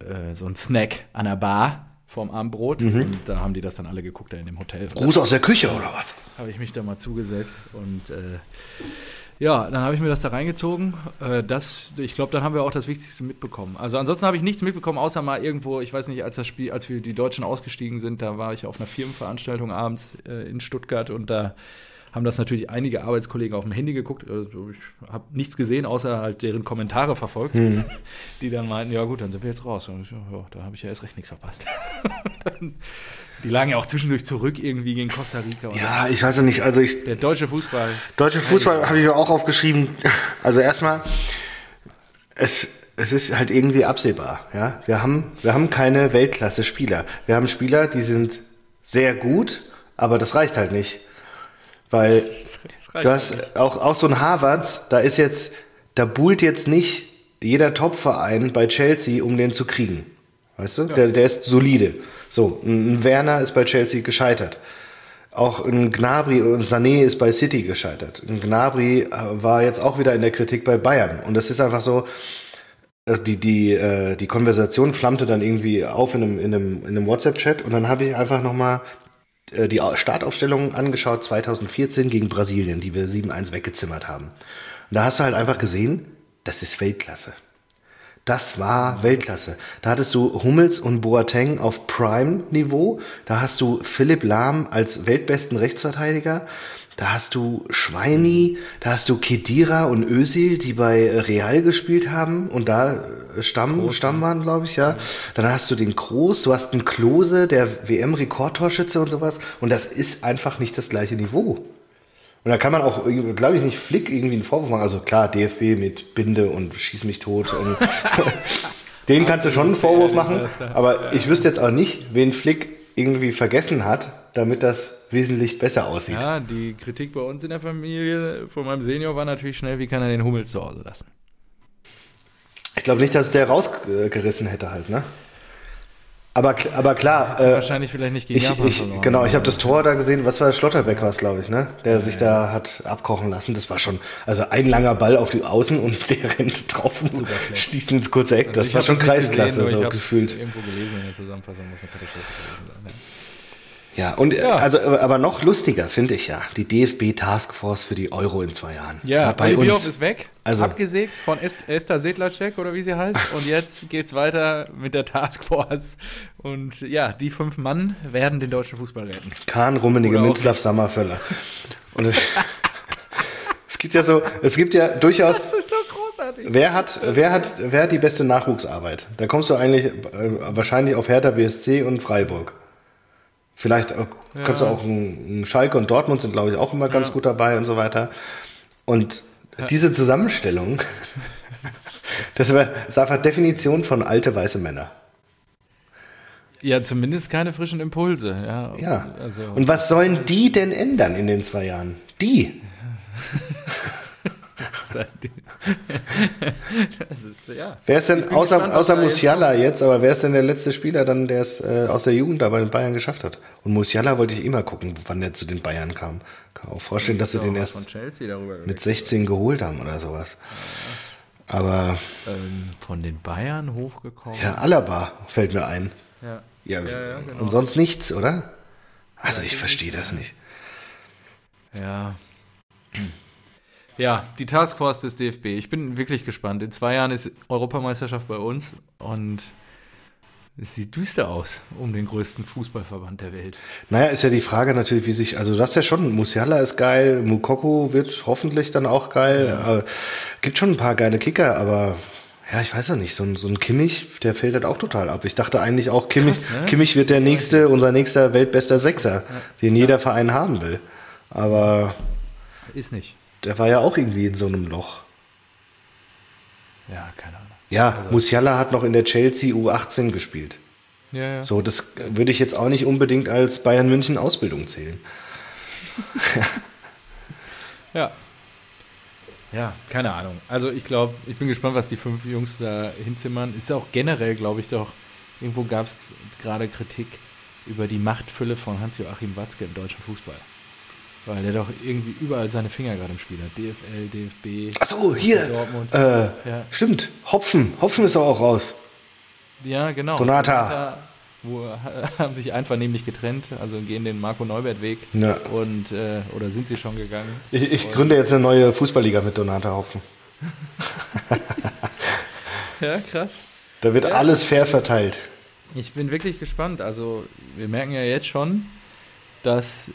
äh, so ein Snack an der Bar vorm Abendbrot. Mhm. Und da haben die das dann alle geguckt, da in dem Hotel. Gruß aus der Küche oder was? habe ich mich da mal zugesellt und äh, ja, dann habe ich mir das da reingezogen. Äh, das, ich glaube, dann haben wir auch das Wichtigste mitbekommen. Also ansonsten habe ich nichts mitbekommen, außer mal irgendwo, ich weiß nicht, als das Spiel, als wir die Deutschen ausgestiegen sind, da war ich auf einer Firmenveranstaltung abends äh, in Stuttgart und da haben das natürlich einige Arbeitskollegen auf dem Handy geguckt. Also ich habe nichts gesehen, außer halt deren Kommentare verfolgt, die dann meinten, ja gut, dann sind wir jetzt raus. Und ich, ja, da habe ich ja erst recht nichts verpasst. die lagen ja auch zwischendurch zurück irgendwie gegen Costa Rica. Ja, ich weiß ja nicht. Also ich, der deutsche Fußball. deutsche Fußball habe ich mir auch aufgeschrieben. Also erstmal, es, es ist halt irgendwie absehbar. Ja, wir haben, wir haben keine Weltklasse-Spieler. Wir haben Spieler, die sind sehr gut, aber das reicht halt nicht, weil Du hast auch, auch so ein Harvards, da ist jetzt, da buhlt jetzt nicht jeder Top-Verein bei Chelsea, um den zu kriegen. Weißt du? Ja. Der, der ist solide. So, ein Werner ist bei Chelsea gescheitert. Auch ein Gnabry und Sané ist bei City gescheitert. Ein Gnabry äh, war jetzt auch wieder in der Kritik bei Bayern. Und das ist einfach so, also die, die, äh, die Konversation flammte dann irgendwie auf in einem, in einem, in einem WhatsApp-Chat und dann habe ich einfach nochmal die Startaufstellung angeschaut 2014 gegen Brasilien, die wir 7-1 weggezimmert haben. Und da hast du halt einfach gesehen, das ist Weltklasse. Das war Weltklasse. Da hattest du Hummels und Boateng auf Prime-Niveau. Da hast du Philipp Lahm als weltbesten Rechtsverteidiger. Da hast du Schweini, da hast du Kedira und Özil, die bei Real gespielt haben und da äh, Stamm, Groß, Stamm waren, glaube ich, ja. Dann hast du den Groß, du hast einen Klose, der WM-Rekordtorschütze und sowas. Und das ist einfach nicht das gleiche Niveau. Und da kann man auch, glaube ich, nicht Flick irgendwie einen Vorwurf machen. Also klar, DFB mit Binde und Schieß mich tot. Und den kannst du schon einen Vorwurf machen. Aber ich wüsste jetzt auch nicht, wen Flick irgendwie vergessen hat, damit das wesentlich besser aussieht. Ja, die Kritik bei uns in der Familie von meinem Senior war natürlich schnell, wie kann er den Hummels zu Hause lassen? Ich glaube nicht, dass der rausgerissen hätte halt, ne? Aber, aber klar. Äh, wahrscheinlich vielleicht nicht gegen ich, Japan ich, Genau, ich habe das Tor da gesehen, was war das? Schlotterbeck war es, glaube ich, ne? Der ja, sich ja. da hat abkochen lassen. Das war schon, also ein langer Ball auf die Außen und der rennt drauf und schließt ins kurze Eck. Also das war schon Kreisklasse, so gefühlt. irgendwo gelesen in der Zusammenfassung, muss eine Katastrophe gewesen sein. Ja. Ja, und ja. also aber noch lustiger finde ich ja die DFB Taskforce für die Euro in zwei Jahren. Ja, bei uns ist weg, also, abgesägt von Esther Sedlacek oder wie sie heißt und jetzt geht's weiter mit der Taskforce und ja, die fünf Mann werden den deutschen Fußball retten. Kahn, Rummenigge, Minzlaff, Sammervöller. Und es, es gibt ja so, es gibt ja durchaus Das ist so großartig. Wer hat, wer hat, wer hat die beste Nachwuchsarbeit? Da kommst du eigentlich äh, wahrscheinlich auf Hertha BSC und Freiburg. Vielleicht ja. kannst du auch ein, ein, Schalke und Dortmund sind, glaube ich, auch immer ganz ja. gut dabei und so weiter. Und ja. diese Zusammenstellung, das ist einfach Definition von alte weiße Männer. Ja, zumindest keine frischen Impulse. Ja, ja. Also, und was sollen die denn ändern in den zwei Jahren? Die. ist, ja. Wer ist denn, außer, gespannt, außer Musiala jetzt, aber wer ist denn der letzte Spieler dann, der es äh, aus der Jugend da bei den Bayern geschafft hat? Und Musiala wollte ich immer gucken, wann der zu den Bayern kam. Kann auch vorstellen, dass sie den erst mit 16 geholt haben oder sowas. Ja. Aber. Ähm, von den Bayern hochgekommen? Ja, Alaba fällt mir ein. Ja. ja, ja genau. Und sonst nichts, oder? Also ich verstehe das nicht. Ja. Ja, die Taskforce des DFB. Ich bin wirklich gespannt. In zwei Jahren ist Europameisterschaft bei uns und es sieht düster aus um den größten Fußballverband der Welt. Naja, ist ja die Frage natürlich, wie sich, also das ist ja schon, Musiala ist geil, Mukoko wird hoffentlich dann auch geil. Ja. Äh, gibt schon ein paar geile Kicker, aber ja, ich weiß ja nicht, so ein, so ein Kimmich, der fällt halt auch total ab. Ich dachte eigentlich auch, Kimmich, Krass, ne? Kimmich wird der nächste, unser nächster weltbester Sechser, ja. den jeder Verein haben will. Aber. Ist nicht. Der war ja auch irgendwie in so einem Loch. Ja, keine Ahnung. Ja, also, Musiala hat noch in der Chelsea U18 gespielt. Ja, ja. So, das würde ich jetzt auch nicht unbedingt als Bayern München Ausbildung zählen. ja. Ja, keine Ahnung. Also ich glaube, ich bin gespannt, was die fünf Jungs da hinzimmern. Ist auch generell, glaube ich, doch, irgendwo gab es gerade Kritik über die Machtfülle von Hans-Joachim Watzke im deutschen Fußball. Weil der doch irgendwie überall seine Finger gerade im Spiel hat. DFL, DFB. Achso, hier. Dortmund. Äh, ja. Stimmt. Hopfen. Hopfen ist doch auch raus. Ja, genau. Donata. Donata wo, haben sich einvernehmlich getrennt, also gehen den Marco Neubert-Weg. Ja. Und, äh, oder sind sie schon gegangen? Ich, ich gründe jetzt eine neue Fußballliga mit Donata Hopfen. ja, krass. Da wird ja. alles fair verteilt. Ich bin wirklich gespannt. Also, wir merken ja jetzt schon, dass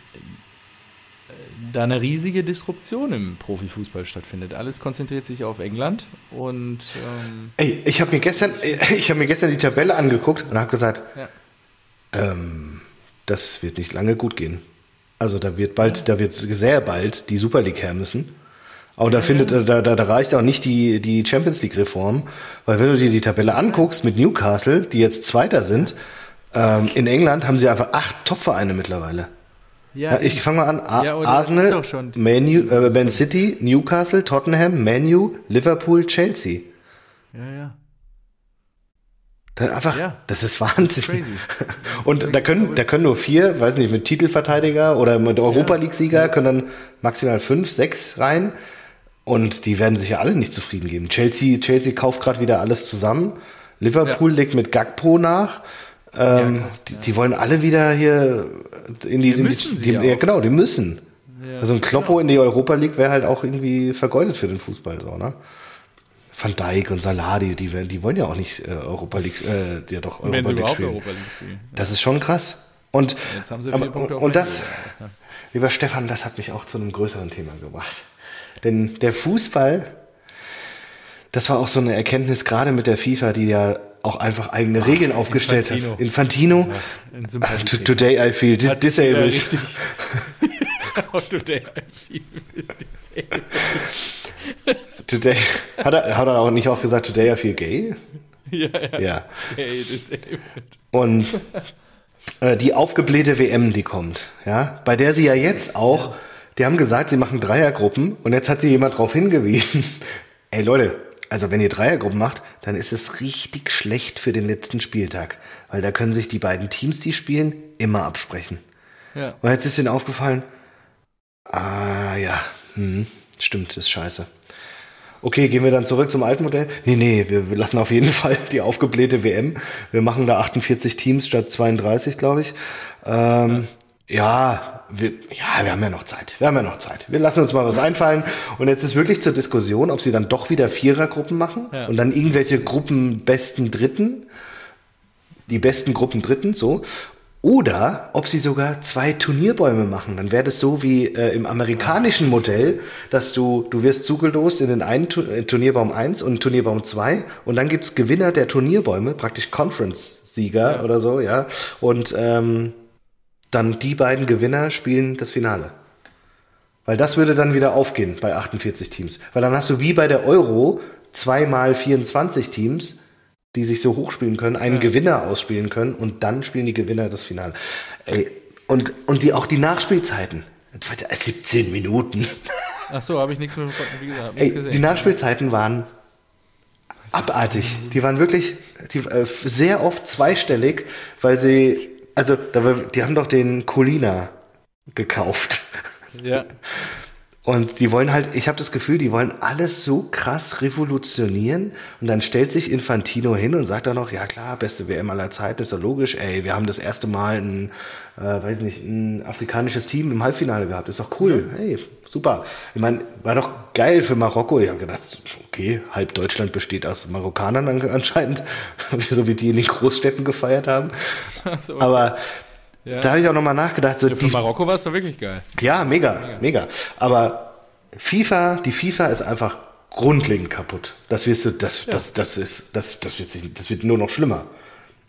da eine riesige Disruption im Profifußball stattfindet. Alles konzentriert sich auf England und ähm Ey, ich habe mir gestern, ich habe mir gestern die Tabelle angeguckt und habe gesagt, ja. ähm, das wird nicht lange gut gehen. Also da wird bald, ja. da wird sehr bald die Super League her müssen. Aber da findet, da, da, da reicht auch nicht die, die Champions League Reform, weil wenn du dir die Tabelle anguckst mit Newcastle, die jetzt Zweiter sind, ähm, in England haben sie einfach acht Top-Vereine mittlerweile. Ja, ich fange mal an. A ja, Arsenal, Manu, äh, Man City, Newcastle, Tottenham, Manu, Liverpool, Chelsea. Ja, ja. Das, einfach, Ja. das ist Wahnsinn. Crazy. Und da können, da können nur vier, weiß nicht, mit Titelverteidiger oder mit Europa League-Sieger können dann maximal fünf, sechs rein. Und die werden sich ja alle nicht zufrieden geben. Chelsea, Chelsea kauft gerade wieder alles zusammen. Liverpool legt mit Gagpo nach. Ähm, die, die wollen alle wieder hier in die, in die, müssen sie die ja ja, auch. genau, die müssen. Ja, also ein Kloppo in die Europa League wäre halt auch irgendwie vergeudet für den Fußball, so, ne? Van Dijk und Salah, die, die, wollen ja auch nicht äh, Europa League, äh, ja doch Europa Wenn sie League spielen. Europa League spielen. Das ist schon krass. Und, Jetzt haben sie aber, und das, Handy, lieber Stefan, das hat mich auch zu einem größeren Thema gebracht. Denn der Fußball, das war auch so eine Erkenntnis, gerade mit der FIFA, die ja auch einfach eigene Regeln aufgestellt Infantino. hat. Infantino. To- Sympathie. Today I feel wieder disabled. Oh, today I feel disabled. Today, hat er, hat er auch nicht auch gesagt, today I feel gay? Ja, ja. Ja. Okay, disabled. Und äh, die aufgeblähte WM, die kommt, ja, bei der sie ja jetzt auch, die haben gesagt, sie machen Dreiergruppen und jetzt hat sie jemand darauf hingewiesen. Ey Leute, also wenn ihr Dreiergruppen macht, dann ist es richtig schlecht für den letzten Spieltag, weil da können sich die beiden Teams, die spielen, immer absprechen. Ja. Und jetzt ist ihnen aufgefallen, ah ja, hm, stimmt, ist scheiße. Okay, gehen wir dann zurück zum alten Modell? Nee, nee, wir, wir lassen auf jeden Fall die aufgeblähte WM. Wir machen da 48 Teams statt 32, glaube ich. Ähm, ja, wir, ja, wir haben ja noch Zeit. Wir haben ja noch Zeit. Wir lassen uns mal was einfallen. Und jetzt ist wirklich zur Diskussion, ob sie dann doch wieder Vierergruppen machen Ja. und dann irgendwelche Gruppenbesten Dritten die besten Gruppen Dritten, so. Oder ob sie sogar zwei Turnierbäume machen. Dann wäre das so wie äh, im amerikanischen Modell, dass du, du wirst zugelost in den einen Tu- äh, Turnierbaum 1 und Turnierbaum 2 und dann gibt's Gewinner der Turnierbäume, praktisch Conference-Sieger oder so, ja. Und ähm, dann die beiden Gewinner spielen das Finale. Weil das würde dann wieder aufgehen bei 48 Teams. Weil dann hast du wie bei der Euro zweimal 24 Teams, die sich so hochspielen können, einen Gewinner ausspielen können und dann spielen die Gewinner das Finale. Ey, und, und die, auch die Nachspielzeiten. 17 Minuten. Ach so, habe ich nichts mehr wie gesagt, Ey, gesehen. die Nachspielzeiten waren abartig. Die waren wirklich die, äh, sehr oft zweistellig, weil sie, also die haben doch den Colina gekauft. ja. Und die wollen halt, ich habe das Gefühl, die wollen alles so krass revolutionieren. Und dann stellt sich Infantino hin und sagt dann noch, ja klar, beste WM aller Zeiten, ist doch logisch, ey, wir haben das erste Mal ein, äh, weiß nicht, ein afrikanisches Team im Halbfinale gehabt. Ist doch cool. Hey, super. Ich meine, war doch geil für Marokko. Ich habe gedacht, okay, halb Deutschland besteht aus Marokkanern an- anscheinend, so wie die in den Großstädten gefeiert haben. So, okay. Aber Ja. da habe ich auch nochmal nachgedacht, so Für die, Marokko war es doch wirklich geil. ja, mega, mega. Aber FIFA, die FIFA ist einfach grundlegend kaputt. Das wirst du, das, das, das ist, das, das wird sich, das wird nur noch schlimmer.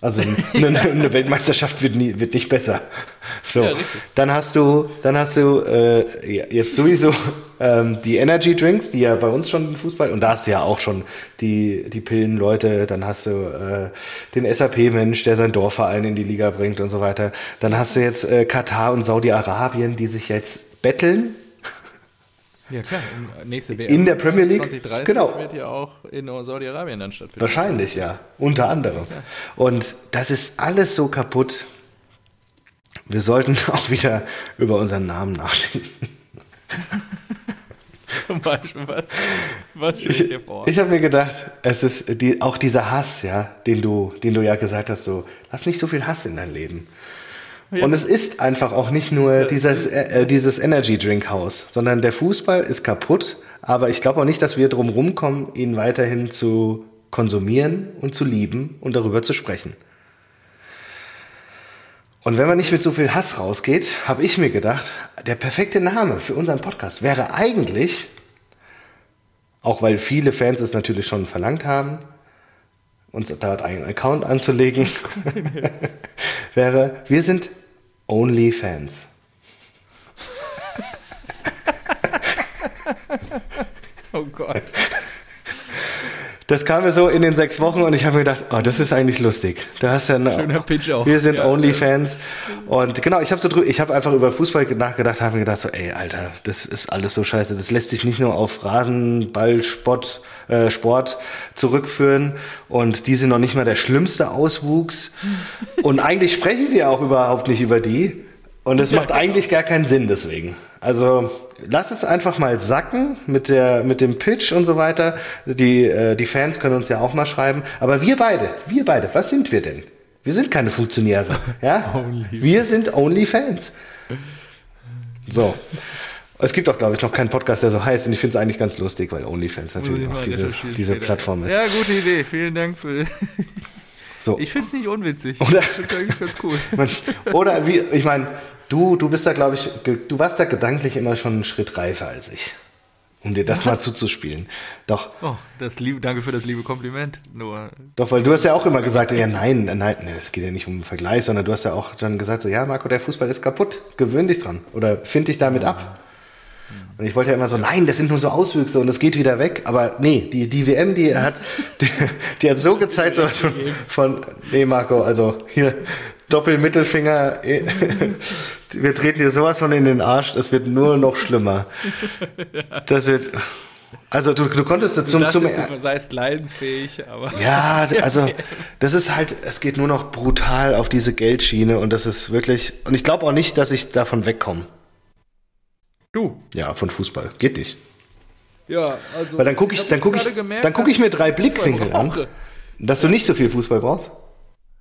Also eine, eine Weltmeisterschaft wird, nie, wird nicht besser. So, Ja, dann hast du, dann hast du äh, jetzt sowieso ähm, die Energy Drinks, die ja bei uns schon im Fußball und da hast du ja auch schon die die Pillenleute. Dann hast du äh, den SAP-Mensch, der seinen Dorfverein in die Liga bringt und so weiter. Dann hast du jetzt äh, Katar und Saudi-Arabien, die sich jetzt betteln Ja, klar. im- Nächste WM In der Premier League? 2030 Genau. wird ja auch in Saudi-Arabien dann stattfinden. Wahrscheinlich, ja. Unter anderem. Und das ist alles so kaputt. Wir sollten auch wieder über unseren Namen nachdenken. Zum Beispiel, was, was Ich, hier vor? ich habe mir gedacht, es ist die, auch dieser Hass, ja, den du, den du ja gesagt hast, so, lass nicht so viel Hass in dein Leben. Und es ist einfach auch nicht nur dieses, äh, äh, dieses Energy Drink Haus, sondern der Fußball ist kaputt, aber ich glaube auch nicht, dass wir drum rumkommen, ihn weiterhin zu konsumieren und zu lieben und darüber zu sprechen. Und wenn man nicht mit so viel Hass rausgeht, habe ich mir gedacht, der perfekte Name für unseren Podcast wäre eigentlich, auch weil viele Fans es natürlich schon verlangt haben, uns dort einen Account anzulegen, wäre, wir sind Only Fans. Oh Gott. das kam mir so in den sechs Wochen und ich habe mir gedacht, oh, das ist eigentlich lustig. Du hast ja eine, Schöner Pitch auch. Wir sind Ja. Onlyfans. Und genau, ich habe so ich habe einfach über Fußball nachgedacht, habe mir gedacht so, ey, Alter, das ist alles so scheiße. Das lässt sich nicht nur auf Rasenball, Sport, äh, Sport zurückführen und die sind noch nicht mal der schlimmste Auswuchs. Und eigentlich sprechen wir auch überhaupt nicht über die. Und es macht eigentlich gar keinen Sinn deswegen. Also lass es einfach mal sacken mit der mit dem Pitch und so weiter. Die äh, die Fans können uns ja auch mal schreiben. Aber wir beide, wir beide, was sind wir denn? Wir sind keine Funktionäre, ja? Wir sind Only Fans. So. Es gibt auch, glaube ich, noch keinen Podcast, der so heißt. Und ich finde es eigentlich ganz lustig, weil OnlyFans natürlich auch diese, diese Plattform ist. Ja, gute Idee. Vielen Dank für. So. Ich finde es nicht unwitzig. Oder- Ich finde es eigentlich ganz cool. Man, oder wie, ich meine, du, du bist da, glaube ich, du warst da gedanklich immer schon einen Schritt reifer als ich. Um dir das mal zuzuspielen. Doch, Oh, das liebe, danke für das liebe Kompliment. Nur, doch, weil du hast ja auch immer gesagt, ja, nein, nein, nein, es geht ja nicht um einen Vergleich, sondern du hast ja auch dann gesagt, so, ja, Marco, der Fußball ist kaputt, gewöhn dich dran oder find dich damit ab. Und ich wollte ja immer so, nein, das sind nur so Auswüchse und es geht wieder weg. Aber nee, die, die WM, die hat, die, die hat so gezeigt, so von, nee, Marco, also hier, Doppelmittelfinger, eh, wir treten dir sowas von in den Arsch, das wird nur noch schlimmer. Das wird, also du, du konntest zum, du zum, dachtest, du seist leidensfähig, aber. ja, also das ist halt, es geht nur noch brutal auf diese Geldschiene und das ist wirklich, und ich glaube auch nicht, dass ich davon wegkomme. Du. Ja, von Fußball. Geht nicht. Ja, also. Weil dann gucke ich, dann guck ich, gemerkt, dann guck ich mir drei Blickwinkel an, dass du nicht so viel Fußball brauchst.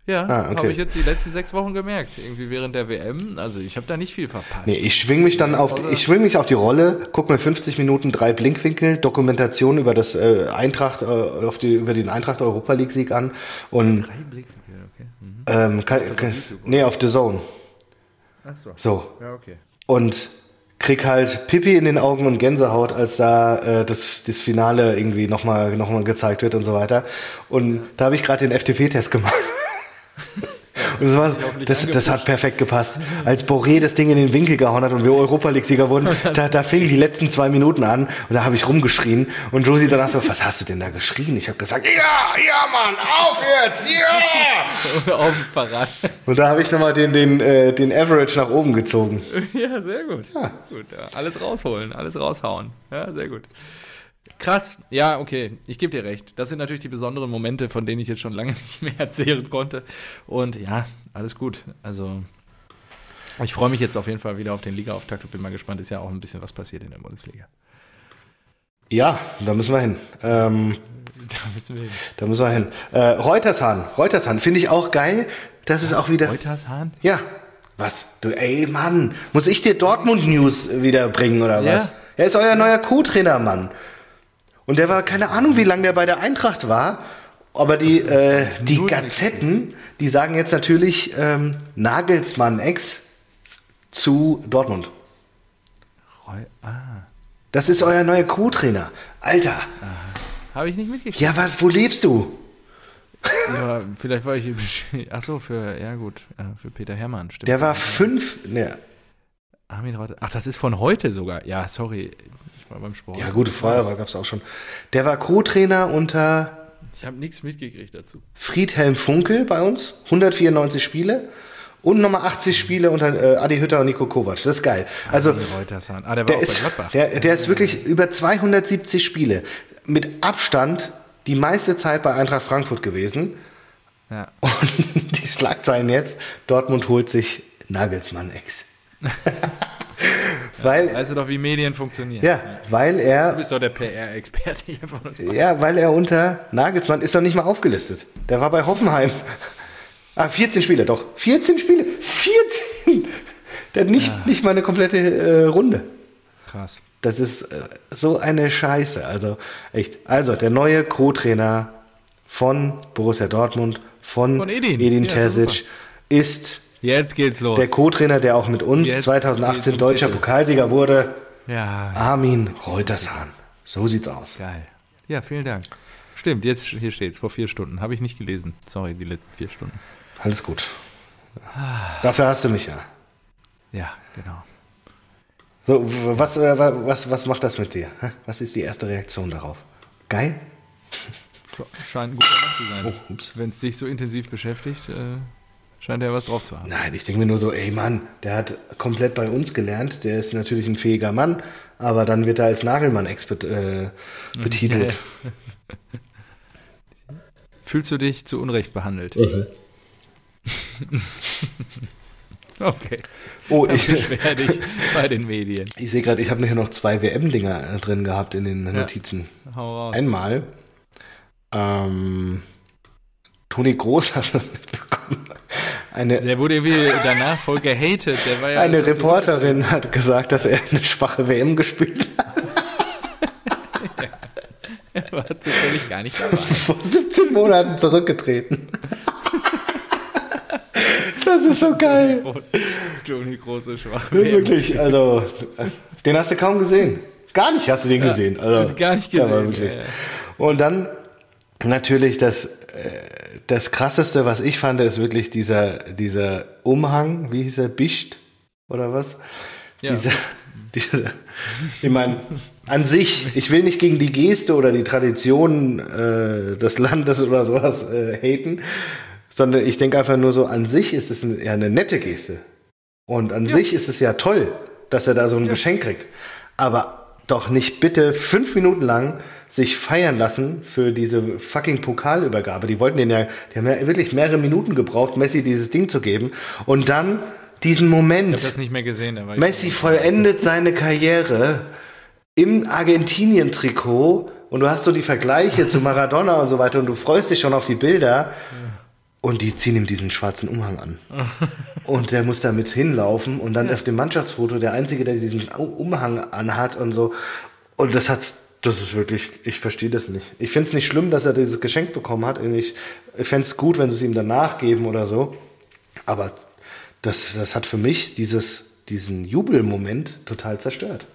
Ja, Ah, okay. habe ich jetzt die letzten sechs Wochen gemerkt. Irgendwie während der WM. Also ich habe da nicht viel verpasst. Nee, ich schwing mich dann auf, ich schwing mich auf die Rolle, guck mir 50 Minuten drei Blickwinkel, Dokumentation über das äh, Eintracht, äh, auf die, über den Eintracht Europa League Sieg an und Drei Blickwinkel, okay. Mhm. ähm, kann, kann, nee, auf The Zone. Achso. So. Ja, okay. und krieg halt Pipi in den Augen und Gänsehaut, als da äh, das, das Finale irgendwie nochmal noch mal gezeigt wird und so weiter. Und da habe ich gerade den FTP-Test gemacht. Und das, war, das, das hat perfekt gepasst. Als Boré das Ding in den Winkel gehauen hat und wir Europa League-Sieger wurden, da, da fingen die letzten zwei Minuten an und da habe ich rumgeschrien. Und Josie danach so, was hast du denn da geschrien? Ich habe gesagt, ja, ja, Mann, auf jetzt, ja! Auf dem Fahrrad. Und da habe ich nochmal den, den, äh, den Average nach oben gezogen. ja, sehr gut. Sehr gut ja. Alles rausholen, alles raushauen. Ja, sehr gut. Krass. Ja, okay. Ich gebe dir recht. Das sind natürlich die besonderen Momente, von denen ich jetzt schon lange nicht mehr erzählen konnte. Und ja, alles gut. Also, ich freue mich jetzt auf jeden Fall wieder auf den Liga-Auftakt und bin mal gespannt. Ist ja auch ein bisschen was passiert in der Bundesliga. Ja, da müssen wir hin. Ähm, Da müssen wir hin. Da müssen wir hin. Äh, Reutershahn, Reutershahn, finde ich auch geil. Das ist auch wieder. Reutershahn? Ja. Was? Du, ey, Mann, muss ich dir Dortmund-News wieder bringen oder Ja. was? Er ist euer neuer Co-Trainer, Mann. Und der war, keine Ahnung, wie lange der bei der Eintracht war. Aber die, äh, die Nur Gazetten, die sagen jetzt natürlich ähm, Nagelsmann-Ex zu Dortmund. Reu ah. Das ist euer neuer Co-Trainer. Alter, Habe ich nicht mitgekriegt. ja, was, wo lebst du? Ja, vielleicht war ich. im Ach so, für. Ja, gut. äh, Für Peter Hermann, stimmt. Der war fünf, ne, Armin. Ach, das ist von heute sogar. Ja, sorry. Ich war beim Sport. Ja, gute Feuerwehr gab es auch schon. Der war Co-Trainer unter Ich habe nichts mitgekriegt dazu. Friedhelm Funkel bei uns. 194 Spiele. Und nochmal 80 Spiele unter äh, Adi Hütter und Nico Kovac. Das ist geil. Also. Ah, der ist, der ist wirklich über 270 Spiele. Mit Abstand die meiste Zeit bei Eintracht Frankfurt gewesen. ja. Und die Schlagzeilen jetzt, Dortmund holt sich Nagelsmann-Ex. weil, Weißt du doch, wie Medien funktionieren. ja, weil Du er bist doch der PR-Experte hier von uns. Ja, weil er unter Nagelsmann ist doch nicht mal aufgelistet. Der war bei Hoffenheim. Ah, 14 Spiele, doch. 14 Spiele. 14! Der hat nicht, nicht mal eine komplette äh, Runde. Krass. Das ist äh, so eine Scheiße. Also, echt. Also, der neue Co-Trainer von Borussia Dortmund, von, Von Edin. Edin Ja, Terzic, ist Jetzt geht's los. der Co-Trainer, der auch mit uns Jetzt 2018 geht's um deutscher Titel. Pokalsieger wurde. ja, Armin Reutershahn. So sieht's aus. geil. Ja, vielen Dank. Stimmt, jetzt hier steht's, vor vier Stunden. Habe ich nicht gelesen. Sorry, die letzten vier Stunden. Alles gut. Dafür hast du mich ja. Ja, genau. So, was, äh, wa- was, was macht das mit dir? Was ist die erste Reaktion darauf? Geil? Scheint ein guter Mann zu sein. Oh, Wenn es dich so intensiv beschäftigt, äh, scheint er was drauf zu haben. Nein, ich denke mir nur so, ey Mann, der hat komplett bei uns gelernt, der ist natürlich ein fähiger Mann, aber dann wird er als Nagelmann äh, betitelt. Fühlst du dich zu Unrecht behandelt? Mhm. okay. Oh, ich beschwer dich bei den Medien. Ich sehe gerade, ich habe hier noch zwei WM-Dinger drin gehabt in den Notizen. Ja, hau raus. Einmal ähm, Toni Groß hast du mitbekommen. Eine, der wurde danach voll gehatet. Ja eine Reporterin so hat gesagt, dass er eine schwache WM gespielt hat. er war zufällig gar nicht dabei. Vor 17 Monaten zurückgetreten. das ist so geil. Toni große schwache WM. Wirklich, also den hast du kaum gesehen. Gar nicht hast du den ja, gesehen. Also, gar nicht gesehen. wirklich. Ja, Und dann natürlich das, äh, das krasseste, was ich fand, ist wirklich dieser, dieser Umhang, wie hieß er, Bischt oder was? Ja. Dieser, dieser, ich meine, an sich, ich will nicht gegen die Geste oder die Tradition äh, des Landes oder sowas äh, haten, sondern ich denke einfach nur so, an sich ist es ja eine nette Geste. Und an ja. sich ist es ja toll, dass er da so ein ja. Geschenk kriegt. Aber doch nicht bitte fünf Minuten lang sich feiern lassen für diese fucking Pokalübergabe. Die wollten den ja, die haben ja wirklich mehrere Minuten gebraucht, Messi dieses Ding zu geben. Und dann diesen Moment. Ich habe das nicht mehr gesehen. Messi vollendet seine Karriere im Argentinien-Trikot und du hast so die Vergleiche zu Maradona und so weiter und du freust dich schon auf die Bilder. Und die ziehen ihm diesen schwarzen Umhang an. und der muss damit hinlaufen und dann auf dem Mannschaftsfoto der Einzige, der diesen Umhang anhat und so. Und das hat's das ist wirklich, ich verstehe das nicht. Ich finde es nicht schlimm, dass er dieses Geschenk bekommen hat. Ich, ich fände es gut, wenn sie es ihm danach geben oder so. Aber das, das hat für mich dieses, diesen Jubelmoment total zerstört.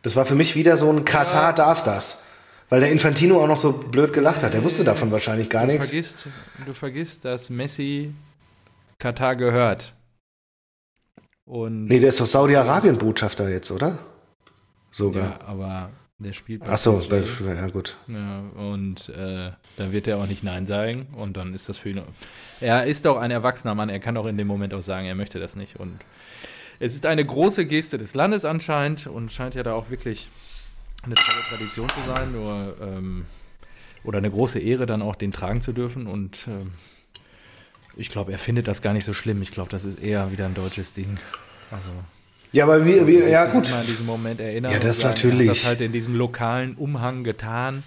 Das war für mich wieder so ein Katar ja. darf das. Weil der Infantino auch noch so blöd gelacht hat. Der wusste davon wahrscheinlich gar du nichts. Vergisst, du vergisst, dass Messi Katar gehört. Und nee, der ist doch Saudi-Arabien-Botschafter jetzt, oder? Sogar. Ja, aber der spielt Ach so, bei, ja gut. Ja, und äh, dann wird er auch nicht Nein sagen und dann ist das für ihn. Er ist doch ein erwachsener Mann, er kann auch in dem Moment auch sagen, er möchte das nicht. Und es ist eine große Geste des Landes anscheinend und scheint ja da auch wirklich eine tolle Tradition zu sein, nur ähm, oder eine große Ehre dann auch den tragen zu dürfen und ähm, ich glaube, er findet das gar nicht so schlimm. Ich glaube, das ist eher wieder ein deutsches Ding. Also ja, aber wir, wir ja gut. Mal an diesen Moment erinnern. Ja, das sagen, natürlich. das halt in diesem lokalen Umhang getan.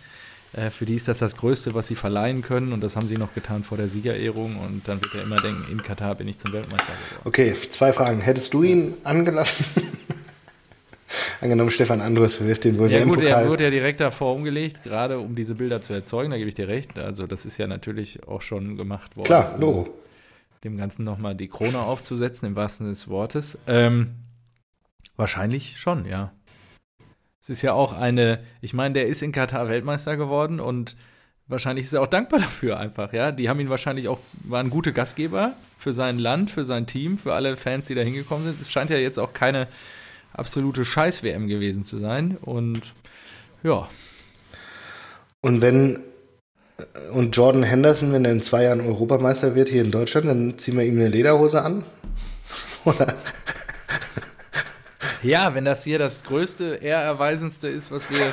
Äh, für die ist das das Größte, was sie verleihen können und das haben sie noch getan vor der Siegerehrung und dann wird er immer denken, in Katar bin ich zum Weltmeister geworden. Okay, zwei Fragen. Hättest du ihn angelassen? Angenommen, Stefan Andres wirft den wohl Ja gut, er wurde ja direkt davor umgelegt, gerade um diese Bilder zu erzeugen, da gebe ich dir recht. Also das ist ja natürlich auch schon gemacht worden. Klar, Logo. Um dem Ganzen nochmal die Krone aufzusetzen, im wahrsten Sinne des Wortes. Ähm, Wahrscheinlich schon, ja. Es ist ja auch eine, ich meine, der ist in Katar Weltmeister geworden und wahrscheinlich ist er auch dankbar dafür einfach, ja. Die haben ihn wahrscheinlich auch, waren gute Gastgeber für sein Land, für sein Team, für alle Fans, die da hingekommen sind. Es scheint ja jetzt auch keine absolute Scheiß-WM gewesen zu sein und ja. Und wenn und Jordan Henderson, wenn er in zwei Jahren Europameister wird hier in Deutschland, dann ziehen wir ihm eine Lederhose an? Oder ja, wenn das hier das größte, ehrerweisendste ist, was wir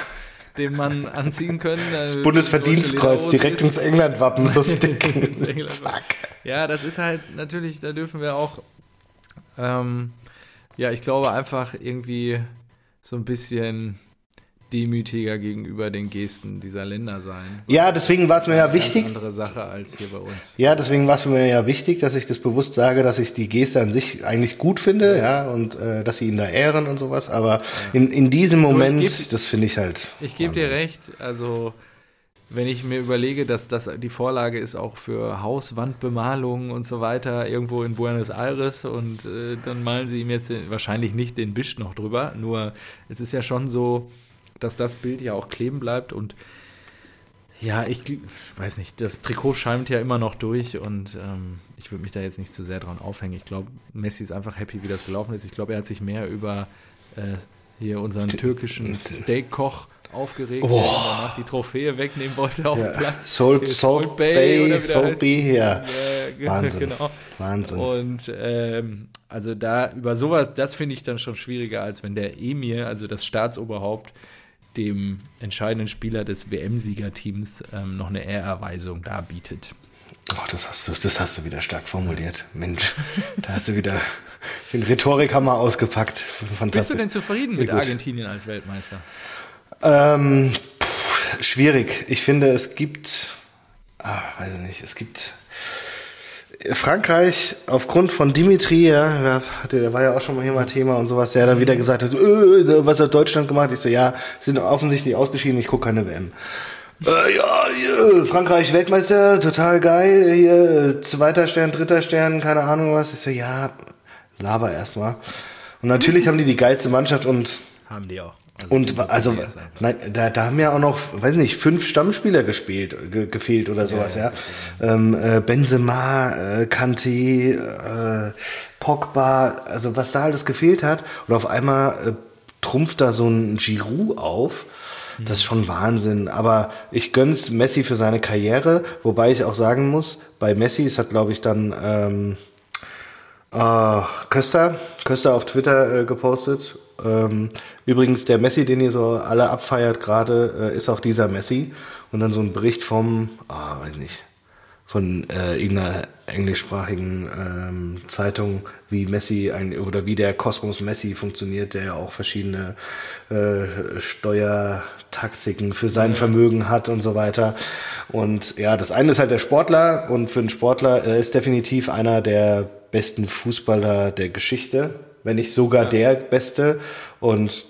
dem Mann anziehen können. Das Bundesverdienstkreuz direkt ins England-Wappen so sticken. Zack. Ja, das ist halt natürlich, da dürfen wir auch, ähm, ja, ich glaube einfach irgendwie so ein bisschen demütiger gegenüber den Gesten dieser Länder sein. Ja, deswegen war es mir ja wichtig. Eine andere Sache als hier bei uns. Ja, deswegen war es mir ja wichtig, dass ich das bewusst sage, dass ich die Geste an sich eigentlich gut finde, ja, ja und äh, dass sie ihn da ehren und sowas. Aber ja. in, in diesem Moment, geb, das finde ich halt. Ich gebe dir recht, also wenn ich mir überlege, dass das die Vorlage ist auch für Hauswandbemalungen und so weiter irgendwo in Buenos Aires und äh, dann malen sie ihm jetzt den, wahrscheinlich nicht den Bisch noch drüber, nur es ist ja schon so, dass das Bild ja auch kleben bleibt und ja, ich weiß nicht, das Trikot schäumt ja immer noch durch und ähm, ich würde mich da jetzt nicht zu sehr dran aufhängen. Ich glaube, Messi ist einfach happy, wie das gelaufen ist. Ich glaube, er hat sich mehr über äh, hier unseren türkischen Steakkoch aufgeregt, oh. danach die Trophäe wegnehmen wollte auf ja. dem Platz. Salt, Salt Bay, Bay Salt Bay, ja. ja. Wahnsinn. Genau. Wahnsinn. Und ähm, also da über sowas, das finde ich dann schon schwieriger, als wenn der Emir, also das Staatsoberhaupt, dem entscheidenden Spieler des WM-Siegerteams ähm, noch eine Ehrerweisung darbietet. Oh, das hast du, das hast du wieder stark formuliert. Mensch, da hast du wieder den Rhetorikhammer ausgepackt. Bist du denn zufrieden mit Argentinien als Weltmeister? Ähm, pff, schwierig. Ich finde, es gibt, ah, weiß ich nicht, es gibt Frankreich aufgrund von Dimitri, ja, der war ja auch schon mal hier mal Thema und sowas, der dann wieder gesagt hat, äh, was hat Deutschland gemacht? Ich so, ja, sind offensichtlich ausgeschieden, ich gucke keine WM. Äh, ja, hier, Frankreich Weltmeister, total geil. Hier, zweiter Stern, dritter Stern, keine Ahnung was. Ich so, ja, laber erstmal. Und natürlich haben die die geilste Mannschaft und. Haben die auch. Also und also, nein, da, da haben ja auch noch, weiß nicht, fünf Stammspieler gespielt, ge, gefehlt oder sowas, ja. ja. Ähm, äh, Benzema, äh, Kanté, äh, Pogba, also was da alles gefehlt hat. Und auf einmal äh, trumpft da so ein Giroud auf das ist schon Wahnsinn. Aber ich gönn's Messi für seine Karriere, wobei ich auch sagen muss, bei Messi, es hat glaube ich dann ähm, äh, Köster, Köster auf Twitter äh, gepostet. Ähm, übrigens, der Messi, den ihr so alle abfeiert gerade, äh, ist auch dieser Messi. Und dann so ein Bericht vom, ah, oh, weiß nicht, von äh, irgendeiner englischsprachigen ähm, Zeitung, wie Messi ein, oder wie der Kosmos Messi funktioniert, der ja auch verschiedene äh, Steuertaktiken für sein Vermögen hat und so weiter. Und ja, das eine ist halt der Sportler und für einen Sportler er ist definitiv einer der besten Fußballer der Geschichte, wenn nicht sogar ja. der beste. Und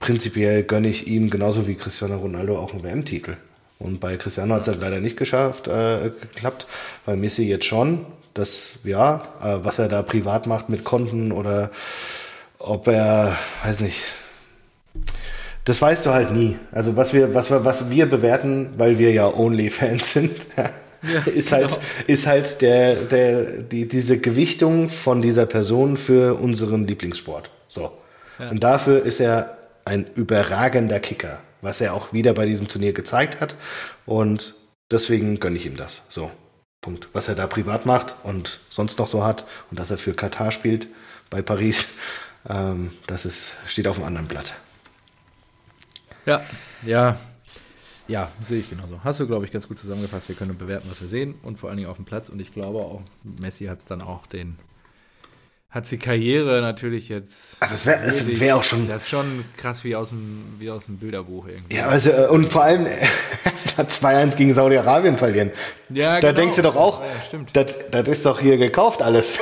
prinzipiell gönne ich ihm genauso wie Cristiano Ronaldo auch einen WM-Titel. Und bei Cristiano hat es halt leider nicht geschafft, äh, geklappt. Bei Messi jetzt schon. Das, ja, äh, was er da privat macht mit Konten oder ob er, weiß nicht, das weißt du halt nie. Also was wir, was wir, was wir bewerten, weil wir ja Only-Fans sind, ja, ist halt, genau. ist halt der, der, die, diese Gewichtung von dieser Person für unseren Lieblingssport. So. Ja. Und dafür ist er ein überragender Kicker was er auch wieder bei diesem Turnier gezeigt hat. Und deswegen gönne ich ihm das. So, Punkt. Was er da privat macht und sonst noch so hat und dass er für Katar spielt bei Paris, ähm, das ist, steht auf einem anderen Blatt. Ja, ja, ja, sehe ich genauso. Hast du, glaube ich, ganz gut zusammengefasst. Wir können bewerten, was wir sehen und vor allen Dingen auf dem Platz. Und ich glaube auch, Messi hat es dann auch den hat die Karriere natürlich jetzt. Also es wäre es wär auch schon. Das ist schon krass wie aus dem, wie aus dem Bilderbuch irgendwie. Ja, also, äh, und vor allem erstmal 2-1 gegen Saudi-Arabien verlieren. Ja, Da genau. denkst du doch auch, ja, stimmt. Das, das ist doch hier gekauft alles.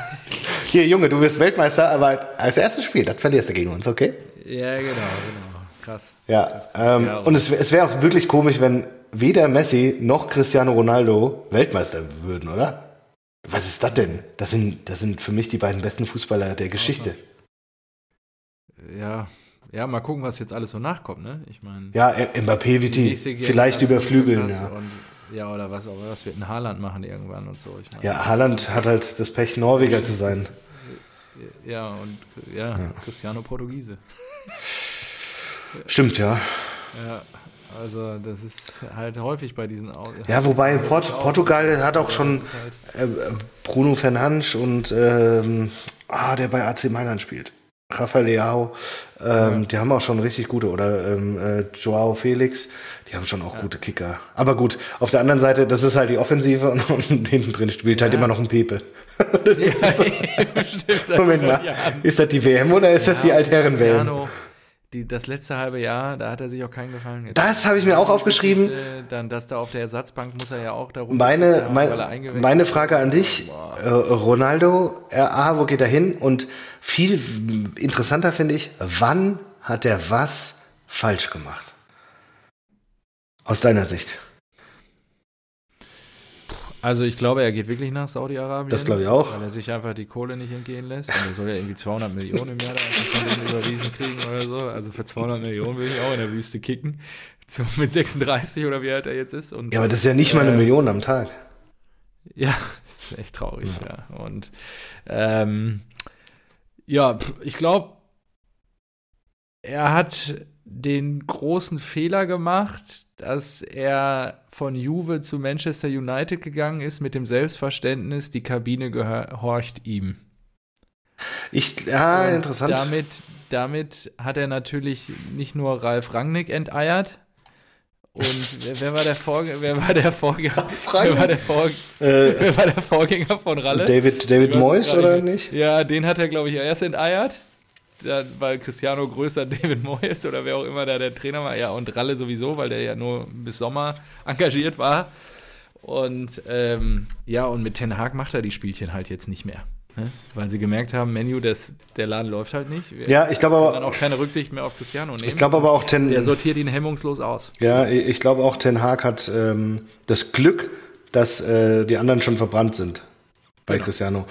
hier, Junge, du bist Weltmeister, aber als erstes Spiel, das verlierst du gegen uns, okay? Ja, genau, genau. Krass. Ja, krass. Ähm, ja und es, es wäre auch wirklich komisch, wenn weder Messi noch Cristiano Ronaldo Weltmeister würden, oder? Was ist das denn? Das sind, das sind für mich die beiden besten Fußballer der Geschichte. Ja, ja, mal gucken, was jetzt alles so nachkommt, ne? Ich meine. Ja, Mbappé wird die vielleicht überflügeln, ja. Und, ja, oder was auch was wird ein Haaland machen irgendwann und so. Ich mein, ja, Haaland hat halt das Pech, Norweger zu sein. Ja, und ja, ja. Cristiano Portugiese. Stimmt, ja. Ja, also das ist halt häufig bei diesen. Ja, wobei Port Portugal hat auch schon äh, Bruno Fernandes und ähm, ah, der bei AC Mailand spielt. Rafael Leao, ähm, ja. die haben auch schon richtig gute, oder ähm, äh, Joao Felix, die haben schon auch ja. gute Kicker. Aber gut, auf der anderen Seite, das ist halt die Offensive und, und hinten drin spielt halt ja. halt immer noch ein Pepe. Moment mal, ist das die WM oder ist das die Altherren-WM? Die, das letzte halbe Jahr, da hat er sich auch keinen Gefallen getan. Das habe ich mir auch aufgeschrieben. Dann, dass da auf der Ersatzbank muss er ja auch darum. Meine, mein, meine Frage an dich, äh, Ronaldo, RA, wo geht er hin? Und viel interessanter finde ich, wann hat er was falsch gemacht? Aus deiner Sicht. Also ich glaube, er geht wirklich nach Saudi-Arabien. Das glaube ich auch. Weil er sich einfach die Kohle nicht entgehen lässt. Und er soll ja irgendwie 200 Millionen im Jahr da überwiesen kriegen oder so. Also für 200 Millionen will ich auch in der Wüste kicken. So mit 36 oder wie alt er jetzt ist. Und, ja, aber das ist ja nicht mal eine äh, Million am Tag. Ja, ist echt traurig, ja. ja. Und ähm, ja, ich glaube, er hat den großen Fehler gemacht, dass er von Juve zu Manchester United gegangen ist mit dem Selbstverständnis, die Kabine gehorcht ihm. Ich, ja, Und interessant. Damit, damit hat er natürlich nicht nur Ralf Rangnick enteiert. Und wer, wer war der Vorgänger? Wer war der Vorgänger? Wer war der, Vor äh, wer war der Vorgänger von Ralle? David, David Moyes oder nicht? Ja, den hat er, glaube ich, erst enteiert. Dann, weil Cristiano größer David Moyes oder wer auch immer da der Trainer war. Ja, und Ralle sowieso, weil der ja nur bis Sommer engagiert war. Und ähm, ja, und mit Ten Hag macht er die Spielchen halt jetzt nicht mehr. Ne? Weil sie gemerkt haben, Menu, das, der Laden läuft halt nicht. Wir Ja, ich glaube können dann aber, auch keine Rücksicht mehr auf Cristiano nehmen. ich glaube aber auch Ten, der sortiert ihn hemmungslos aus. ja, ich glaube auch Ten Hag hat ähm, das Glück, dass äh, die anderen schon verbrannt sind bei Genau. Cristiano.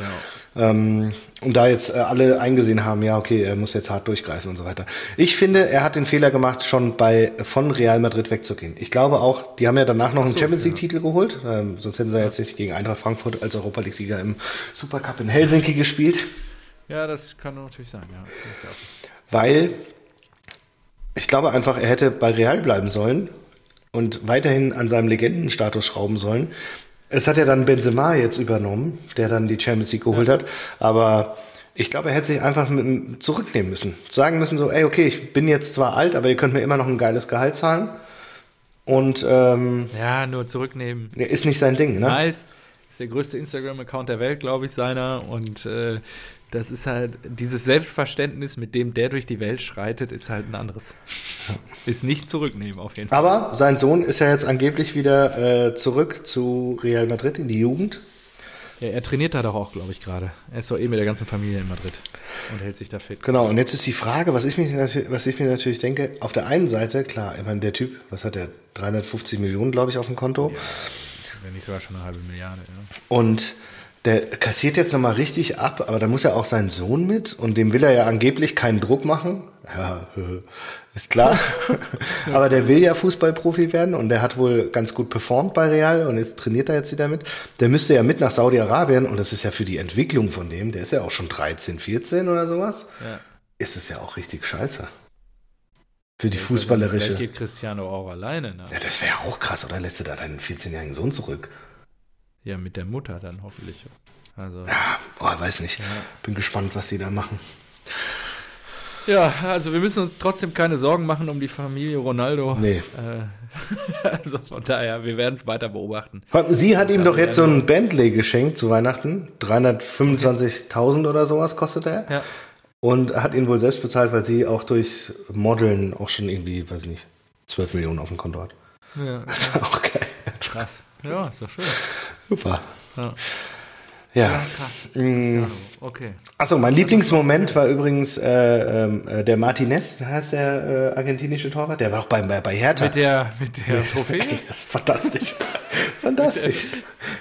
Ähm, und da jetzt äh, alle eingesehen haben, ja, okay, er muss jetzt hart durchgreifen und so weiter. Ich finde, er hat den Fehler gemacht, schon bei von Real Madrid wegzugehen. Ich glaube auch, die haben ja danach noch einen so, Champions League-Titel geholt, ähm, sonst hätten sie ja jetzt nicht gegen Eintracht Frankfurt als Europa League-Sieger im Supercup in Helsinki gespielt. Ja, das kann natürlich sein, ja. Weil ich glaube einfach, er hätte bei Real bleiben sollen und weiterhin an seinem Legendenstatus schrauben sollen. Es hat ja dann Benzema jetzt übernommen, der dann die Champions League geholt hat. Aber ich glaube, er hätte sich einfach mit, zurücknehmen müssen. Sagen müssen so, ey, okay, ich bin jetzt zwar alt, aber ihr könnt mir immer noch ein geiles Gehalt zahlen. Und ähm, Ja, nur zurücknehmen. ist nicht sein Ding, ne? Meist ist der größte Instagram-Account der Welt, glaube ich, seiner. Und äh, das ist halt, dieses Selbstverständnis, mit dem der durch die Welt schreitet, ist halt ein anderes. Ist nicht zurücknehmen, auf jeden Fall. Aber sein Sohn ist ja jetzt angeblich wieder äh, zurück zu Real Madrid in die Jugend. Ja, er trainiert da doch auch, glaube ich, gerade. Er ist doch eh mit der ganzen Familie in Madrid und hält sich da fit. Genau, und jetzt ist die Frage, was ich, mich, was ich mir natürlich denke, auf der einen Seite, klar, ich meine, der Typ, was hat der, 350 Millionen, glaube ich, auf dem Konto. Wenn nicht sogar schon eine halbe Milliarde, ja. Und der kassiert jetzt nochmal richtig ab, aber da muss ja auch sein Sohn mit und dem will er ja angeblich keinen Druck machen. Ja, ist klar. aber der will ja Fußballprofi werden und der hat wohl ganz gut performt bei Real und jetzt trainiert er jetzt wieder mit. Der müsste ja mit nach Saudi-Arabien und das ist ja für die Entwicklung von dem, der ist ja auch schon 13, 14 oder sowas, ja. ist es ja auch richtig scheiße. Für die Vielleicht fußballerische. geht Cristiano auch alleine, ne? Ja, das wäre ja auch krass, oder lässt du da deinen 14-jährigen Sohn zurück? Ja, mit der Mutter dann hoffentlich. Also. Ja, boah, weiß nicht. Bin gespannt, was die da machen. Ja, also wir müssen uns trotzdem keine Sorgen machen um die Familie Ronaldo. Nee. Äh, also von daher, wir werden es weiter beobachten. Sie hat ihm doch jetzt so ein Bentley geschenkt zu Weihnachten. 325.000 oder sowas kostet er. Ja. Und hat ihn wohl selbst bezahlt, weil sie auch durch Modeln auch schon irgendwie, weiß ich nicht, 12 Millionen auf dem Konto hat. ja. Das ist auch geil. Krass. Ja, ist doch schön. Super. Ja, Ja. ja krass. Cristiano. Okay. Achso, mein Lieblingsmoment war übrigens äh, ähm, äh, der Martinez, heißt der äh, argentinische Torwart, der war auch bei, bei, bei Hertha. Mit der, mit der Trophäe? Ey, das ist fantastisch. fantastisch.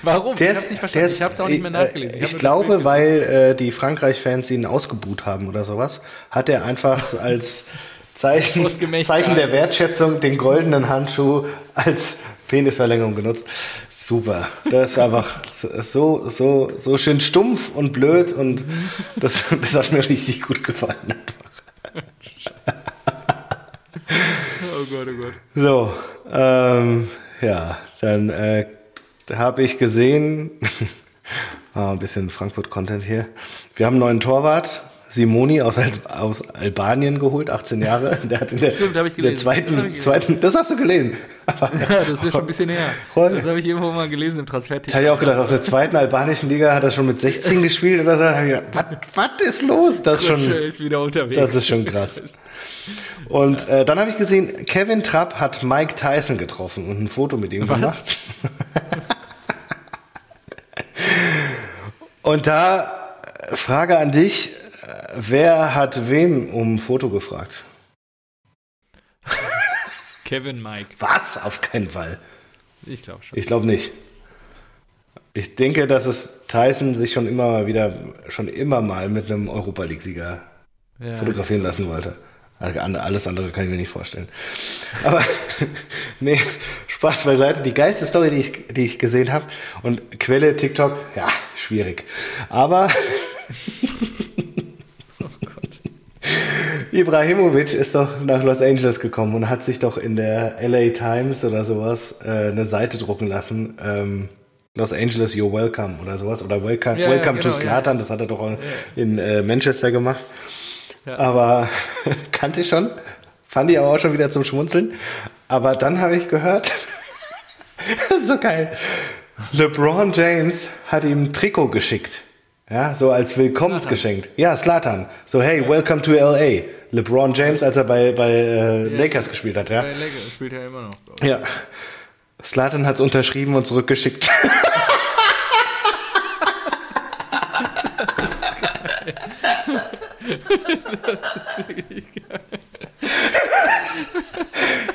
Warum? Der ich hab's nicht verstanden. ist, ich hab's auch nicht mehr äh, nachgelesen. Ich, das glaube, weil äh, die Frankreich-Fans ihn ausgebuht haben oder sowas, hat er einfach als Zeichen, Zeichen der. Wertschätzung den goldenen Handschuh als Penisverlängerung genutzt. Super. Das ist einfach so, so, so schön stumpf und blöd und das, das hat mir richtig gut gefallen. Einfach. Oh Gott, oh Gott. So, ähm, ja, dann äh, habe ich gesehen, ah, ein bisschen Frankfurt-Content hier. Wir haben einen neuen Torwart, Simoni aus, aus Albanien geholt, 18 Jahre. Der hat in der, Stimmt, ich in der gelesen. Das ich zweiten, gelesen. zweiten, das hast du gelesen. Ja, das ist schon ein bisschen her. Das habe ich irgendwo mal gelesen im Transfer. Ich habe ja auch gedacht, aus der zweiten albanischen Liga hat er schon mit 16 gespielt oder so. Ich Was, was ist los? Das ist schon, ist wieder unterwegs. Das ist schon krass. Und äh, dann habe ich gesehen, Kevin Trapp hat Mike Tyson getroffen und ein Foto mit ihm Was? gemacht. und da äh, Frage an dich, wer hat wem um ein Foto gefragt? Kevin Mike. Was? Auf keinen Fall. Ich glaube schon. Ich glaube nicht. Ich denke, dass es Tyson sich schon immer mal wieder, schon immer mal mit einem Europa League-Sieger Ja. fotografieren lassen wollte. Also Alles andere kann ich mir nicht vorstellen. Aber nee, Spaß beiseite. Die geilste Story, die ich, die ich gesehen habe und Quelle TikTok, ja, schwierig. Aber Ibrahimovic ist doch nach Los Angeles gekommen und hat sich doch in der LA Times oder sowas äh, eine Seite drucken lassen. Ähm, Los Angeles, you're welcome oder sowas. Oder welcome, Ja, ja, welcome to genau, Slatan, das hat er doch in äh, Manchester gemacht. Aber kannte ich schon, fand ich aber auch schon wieder zum Schmunzeln. Aber dann habe ich gehört, so geil, LeBron James hat ihm ein Trikot geschickt. Ja, so als Willkommensgeschenk. Ja, Slatan. So, hey, welcome to LA. LeBron James, als er bei, bei äh, Lakers gespielt hat, ja. Ja, lecker, spielt ja immer noch. Ja. Slatan hat es unterschrieben und zurückgeschickt.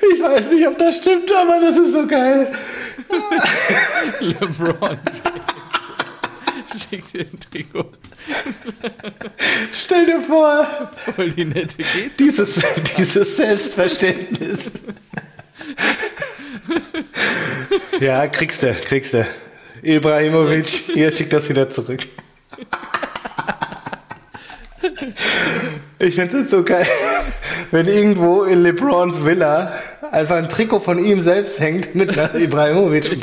Ich weiß nicht, ob das stimmt, aber das ist so geil. LeBron James schickt dir ein Trikot. Stell dir vor, Voll die nette Geste. dieses, dieses Selbstverständnis. Ja, kriegst du, kriegst du. Ibrahimovic, hier schickt das wieder zurück. Ich finde das so geil, wenn irgendwo in LeBrons Villa einfach ein Trikot von ihm selbst hängt mit einer Ibrahimovic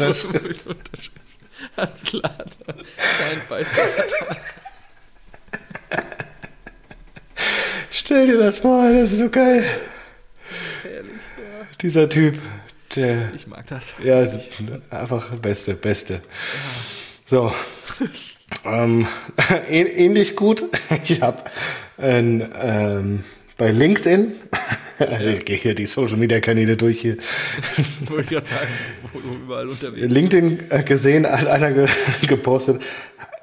Slatan. Kein Beispiel. Stell dir das vor, das ist so geil. Herrlich. Ja, Dieser Typ, der, ich mag das. ja, einfach beste, beste. So, ähm, ähn- ähnlich gut. Ich habe ähm, bei LinkedIn, ich gehe hier die Social Media Kanäle durch hier, Wollte ich gerade sagen, überall unterwegs. LinkedIn äh, gesehen, hat einer ge gepostet.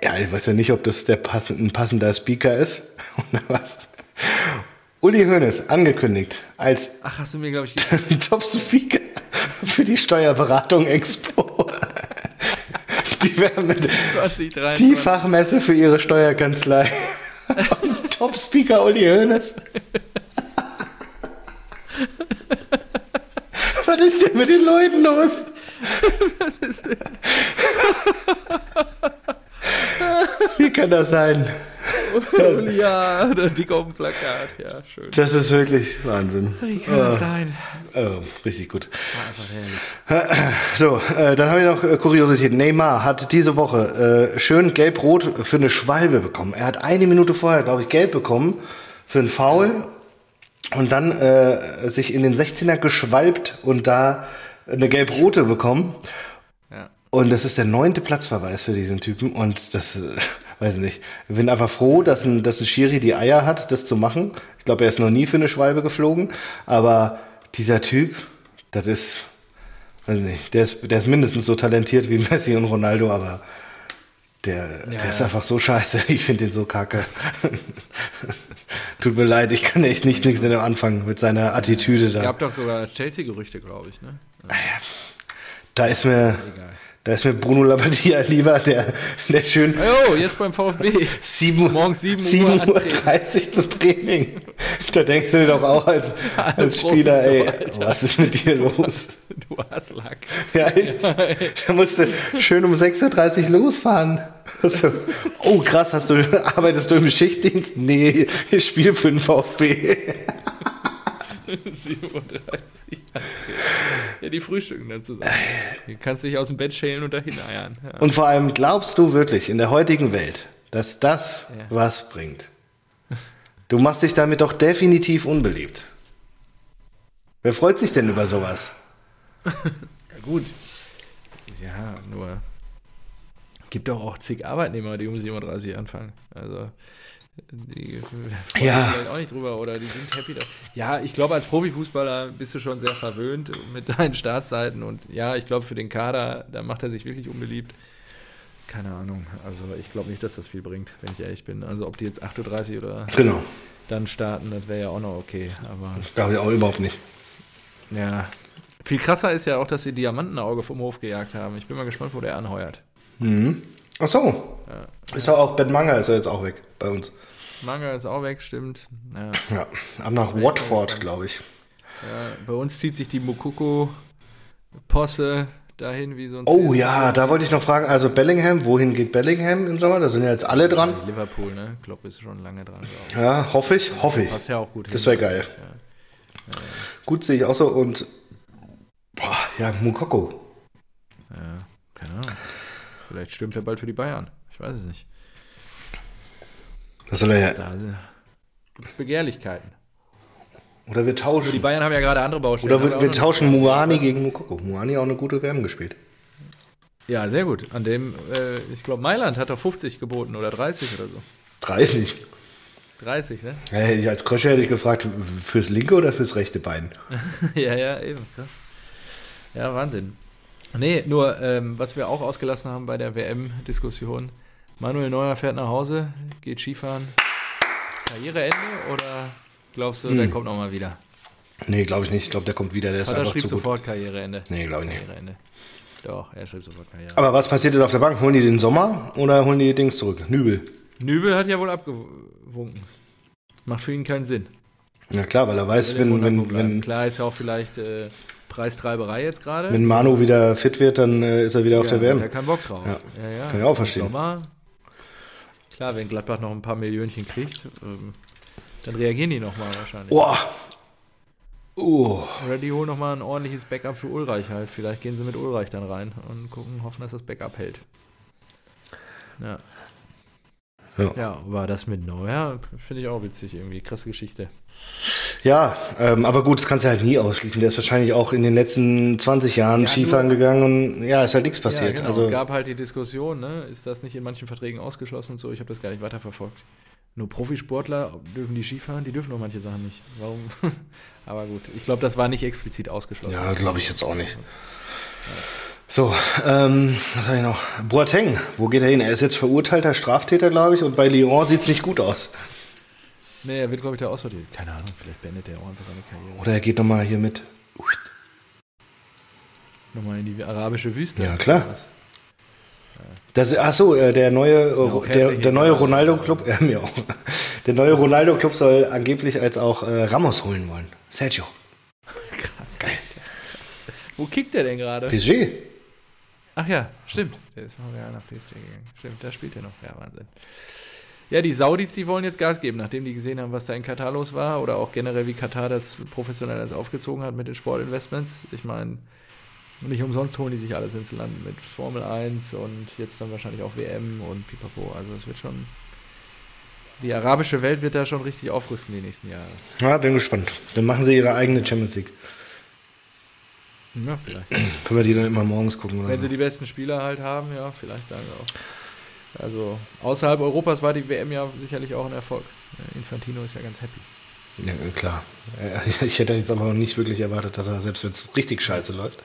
Ja, ich weiß ja nicht, ob das der pass ein passender Speaker ist oder was. Uli Hoeneß angekündigt als Ach, hast du mir, glaube ich, Top-Speaker für die Steuerberatung Expo. Die werden mit 2023. die Fachmesse für ihre Steuerkanzlei. Top-Speaker Uli Hoeneß. Was ist denn mit den Leuten los? Wie kann das sein? Ja, der dick auf dem Plakat. Ja, schön. Das ist wirklich Wahnsinn. Wie kann das sein? Oh, richtig gut. War einfach herrlich. So, äh, dann habe ich noch äh, Kuriosität. Neymar hat diese Woche äh, schön gelb-rot für eine Schwalbe bekommen. Er hat eine Minute vorher, glaube ich, gelb bekommen für einen Foul und dann äh, sich in den 16er geschwalbt und da eine gelb-rote bekommen. Ja. Und das ist der neunte Platzverweis für diesen Typen. Und das, äh, weiß ich nicht. Ich bin einfach froh, dass ein, dass ein Schiri die Eier hat, das zu machen. Ich glaube, er ist noch nie für eine Schwalbe geflogen. Aber dieser Typ, das ist, weiß ich nicht, der ist, der ist mindestens so talentiert wie Messi und Ronaldo, aber der, Ja, der ist ja. einfach so scheiße. Ich finde den so kacke. Tut mir leid, ich kann echt nicht nichts mit dem anfangen, mit seiner Attitüde Ihr da. habt doch sogar Chelsea-Gerüchte, glaube ich, ne? Da ist mir, Egal. Da ist mir Bruno Labbadia lieber, der, der schön Oh, jetzt beim VfB. 7, Morgens 7 Uhr 7 Uhr antreten. 30 zum Training. Da denkst du dir doch auch als, als Spieler, ey, Alter. was ist mit dir los? Du Hasslack. Ja, echt. Da musst du schön um 6.30 Uhr losfahren. So, oh, krass, hast du, arbeitest du im Schichtdienst? Nee, ich spiele für den VfB. 7.30 Uhr. Ja, die frühstücken dann zusammen. Du kannst dich aus dem Bett schälen und dahin eiern. Ja. Und vor allem, glaubst du wirklich in der heutigen Welt, dass das Ja. was bringt? Du machst dich damit doch definitiv unbeliebt. Wer freut sich denn über sowas? Ja, gut. Ja, nur. Gibt doch auch zig Arbeitnehmer, die um 37 anfangen. Also. Die Ja. auch nicht drüber oder die sind happy. Da. Ja, ich glaube, als Profifußballer bist du schon sehr verwöhnt mit deinen Startzeiten und ja, ich glaube, für den Kader, da macht er sich wirklich unbeliebt. Keine Ahnung. Also, ich glaube nicht, dass das viel bringt, wenn ich ehrlich bin. Also, ob die jetzt 8.30 Uhr oder Genau. dann starten, das wäre ja auch noch okay. Aber Glaube ich auch überhaupt nicht. ja, viel krasser ist ja auch, dass sie Diamantenauge vom Hof gejagt haben. Ich bin mal gespannt, wo der anheuert. Mhm. Ach so. Ist doch auch, Ben Manger ist ja jetzt auch weg bei uns. Manga ist auch weg, stimmt. Ja, Ja, ab nach Watford, glaube ich. ja, bei uns zieht sich die Mokoko-Posse dahin wie so ein Oh ja, da wollte ich noch fragen, also Bellingham, wohin geht Bellingham im Sommer? Da sind ja jetzt alle dran. Liverpool, ne? Klopp ist schon lange dran. Ja, hoffe ich, hoffe ich. Passt ja auch gut Das wäre geil. Ja. Gut sehe ich auch so und boah, ja, Mukoko. Ja, keine Ahnung. Vielleicht stürmt er bald für die Bayern. Ich weiß es nicht. Das soll er ja. Da gibt es Begehrlichkeiten. Oder wir Die tauschen. Bayern haben ja gerade andere Baustellen. Oder wir, wir tauschen Muani gegen Mukoko. Muani auch eine gute WM gespielt. Ja, sehr gut. An dem, äh, ich glaube, Mailand hat doch 50 geboten oder 30 oder so. 30. 30, ne? Ich als Krösche hätte ich gefragt, fürs linke oder fürs rechte Bein? ja, ja, eben. Krass. Ja, Wahnsinn. Nee, nur, ähm, was wir auch ausgelassen haben bei der WM-Diskussion. Manuel Neuer fährt nach Hause, geht Skifahren. Karriereende oder glaubst du, der Hm. kommt nochmal wieder? Nee, glaube ich nicht. Ich glaube, der kommt wieder. Der ist Vater einfach schrieb zu gut. sofort Karriereende. Nee, glaube ich nicht. Karriereende. Doch, er schrieb sofort Karriere. Aber was passiert jetzt auf der Bank? Holen die den Sommer oder holen die Dings zurück? Nübel. Nübel hat ja wohl abgewunken. Macht für ihn keinen Sinn. Ja klar, weil er weiß, wenn, wenn, wenn, Klar ist ja auch vielleicht äh, Preistreiberei jetzt gerade. wenn Manu wieder fit wird, dann äh, ist er wieder auf ja, der Hat er WM. keinen Bock drauf. Ja, ja. Kann ich auch verstehen. Sommer, klar, wenn Gladbach noch ein paar Millionchen kriegt, ähm, dann reagieren die nochmal wahrscheinlich. Boah. Oh. Oder die holen nochmal ein ordentliches Backup für Ulreich halt. Vielleicht gehen sie mit Ulreich dann rein und gucken, hoffen, dass das Backup hält. Ja. Ja. Ja, war das mit Neuer, finde ich auch witzig irgendwie. Krasse Geschichte. Ja, ähm, aber gut, das kannst du halt nie ausschließen. Der ist wahrscheinlich auch in den letzten 20 Jahren Ja, Skifahren nur- gegangen und ja, ist halt nichts passiert. Ja, genau. Also gab halt die Diskussion, ne? ist das nicht in manchen Verträgen ausgeschlossen und so? Ich habe das gar nicht weiterverfolgt. Nur Profisportler dürfen die Skifahren, die dürfen doch manche Sachen nicht. Warum? Aber gut, ich glaube, das war nicht explizit ausgeschlossen. Ja, glaube ich jetzt auch nicht. So, ähm, was habe ich noch? Boateng, wo geht er hin? Er ist jetzt verurteilter Straftäter, glaube ich, und bei Lyon sieht es nicht gut aus. Nee, er wird, glaube ich, da aussortiert. Keine Ahnung, vielleicht beendet er auch einfach seine Karriere. Oder er geht nochmal hier mit. Nochmal in die arabische Wüste. Ja, klar. Das, ach so, äh, der neue, der, der neue egal. Ronaldo-Club, ja, mir auch. Der neue Ronaldo-Club soll angeblich als auch äh, Ramos holen wollen. Sergio. Krass. Geil. Wo kickt der denn gerade? PSG. Ach ja, stimmt. Der ist mal wieder nach PSG gegangen. Stimmt, da spielt er noch. Ja, Wahnsinn. Ja, die Saudis, die wollen jetzt Gas geben, nachdem die gesehen haben, was da in Katar los war oder auch generell, wie Katar das professionell alles aufgezogen hat mit den Sportinvestments. Ich meine, nicht umsonst holen die sich alles ins Land mit Formel 1 und jetzt dann wahrscheinlich auch WM und Pipapo. Also es wird schon. Die arabische Welt wird da schon richtig aufrüsten die nächsten Jahre. Ja, bin gespannt. Dann machen sie ihre eigene Champions League. Ja, vielleicht. Können wir die dann immer morgens gucken oder Wenn so. sie die besten Spieler halt haben, ja, vielleicht sagen wir auch. Also außerhalb Europas war die WM ja sicherlich auch ein Erfolg. Infantino ist ja ganz happy. Ja, klar. Äh, Ich hätte jetzt aber noch nicht wirklich erwartet, dass er, selbst wenn es richtig scheiße läuft.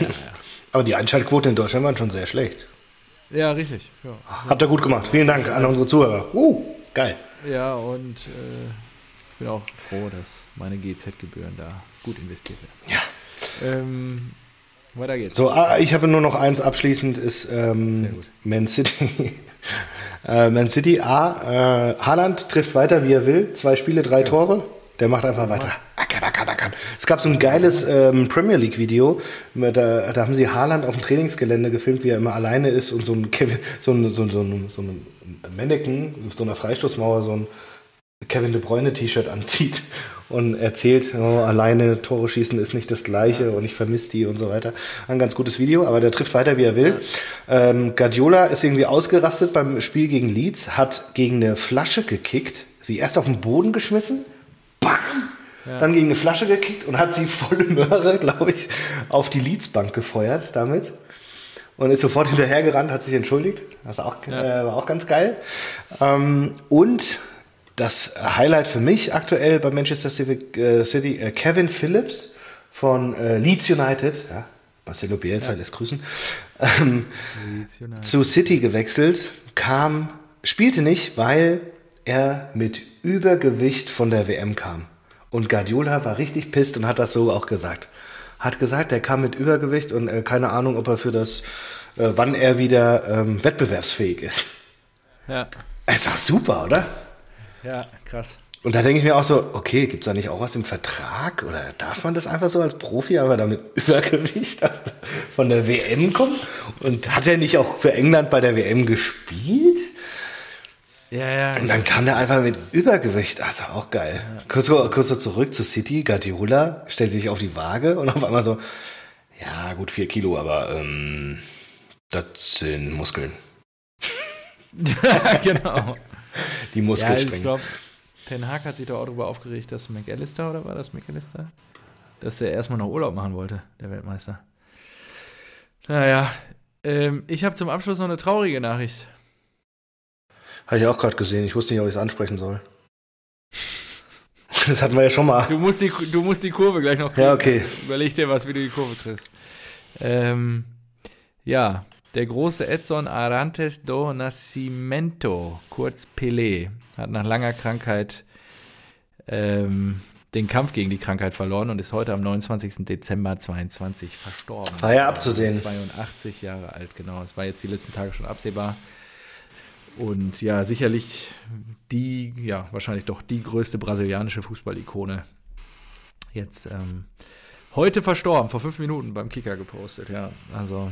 Aber die Einschaltquoten in Deutschland waren schon sehr schlecht. Ja, richtig. Ja, Habt ihr gut gemacht. Vielen Dank an unsere Zuhörer. Uh, geil. ja und äh, ich bin auch froh, dass meine GZ-Gebühren da gut investiert werden. Ja. Ähm, weiter geht's. So, ah, ich habe nur noch eins abschließend, ist ähm. Man City. äh, Man City, A, äh, Haaland trifft weiter, wie er will. Zwei Spiele, drei Tore. Der macht einfach weiter. Ackern, ackern, ackern. Es gab so ein geiles ähm, Premier League Video. Da, da haben sie Haaland auf dem Trainingsgelände gefilmt, wie er immer alleine ist und so ein Kevin, so ein, so ein, so ein, so ein Mannequin auf so einer Freistoßmauer so ein Kevin De Bruyne T-Shirt anzieht und erzählt, oh, alleine Tore schießen ist nicht das Gleiche und ich vermisse die und so weiter. Ein ganz gutes Video, aber der trifft weiter, wie er will. Ähm, Guardiola ist irgendwie ausgerastet beim Spiel gegen Leeds, hat gegen eine Flasche gekickt, sie erst auf den Boden geschmissen, bam, dann gegen eine Flasche gekickt und hat sie volle Möhre, glaube ich, auf die Leeds-Bank gefeuert damit. Und ist sofort hinterhergerannt, hat sich entschuldigt. Das auch, äh, war auch ganz geil. Ähm, und das Highlight für mich aktuell bei Manchester äh, City, äh, Kevin Phillips von äh, Leeds United, ja, Marcelo Bielsa lässt grüßen, ähm, zu City gewechselt, kam, spielte nicht, weil er mit Übergewicht von der WM kam. Und Guardiola war richtig pisst und hat das so auch gesagt. Hat gesagt, er kam mit Übergewicht und äh, keine Ahnung, ob er für das, äh, wann er wieder ähm, wettbewerbsfähig ist. Ja, Ist doch super, oder? Ja, krass. Und da denke ich mir auch so, okay, gibt es da nicht auch was im Vertrag? Oder darf man das einfach so als Profi, aber damit Übergewicht das von der WM kommt? Und hat er nicht auch für England bei der WM gespielt? Ja, ja. Und dann kam der einfach mit Übergewicht. Also auch geil. Ja. Kurz, so, kurz so zurück zu City, Guardiola stellt sich auf die Waage und auf einmal so, ja gut, vier Kilo, aber ähm, das sind Muskeln. ja, genau. Die Muskelstränge. Ja, ich glaube, Ten Hag hat sich doch auch darüber aufgeregt, dass McAllister, oder war das McAllister? Dass er erstmal noch Urlaub machen wollte, der Weltmeister. Naja, ähm, ich habe zum Abschluss noch eine traurige Nachricht. Habe ich auch gerade gesehen. Ich wusste nicht, ob ich es ansprechen soll. Das hatten wir ja schon mal. Du musst die, du musst die Kurve gleich noch kriegen. Ja, okay. Überleg dir was, wie du die Kurve kriegst. Ähm, ja, der große Edson Arantes do Nascimento, kurz Pelé, hat nach langer Krankheit ähm, den Kampf gegen die Krankheit verloren und ist heute am 29. Dezember 22 verstorben. War ja abzusehen. 82 Jahre alt, genau. Es war jetzt die letzten Tage schon absehbar. Und ja, sicherlich die, ja, wahrscheinlich doch die größte brasilianische Fußballikone. Jetzt ähm, heute verstorben, vor fünf Minuten beim Kicker gepostet, ja. Also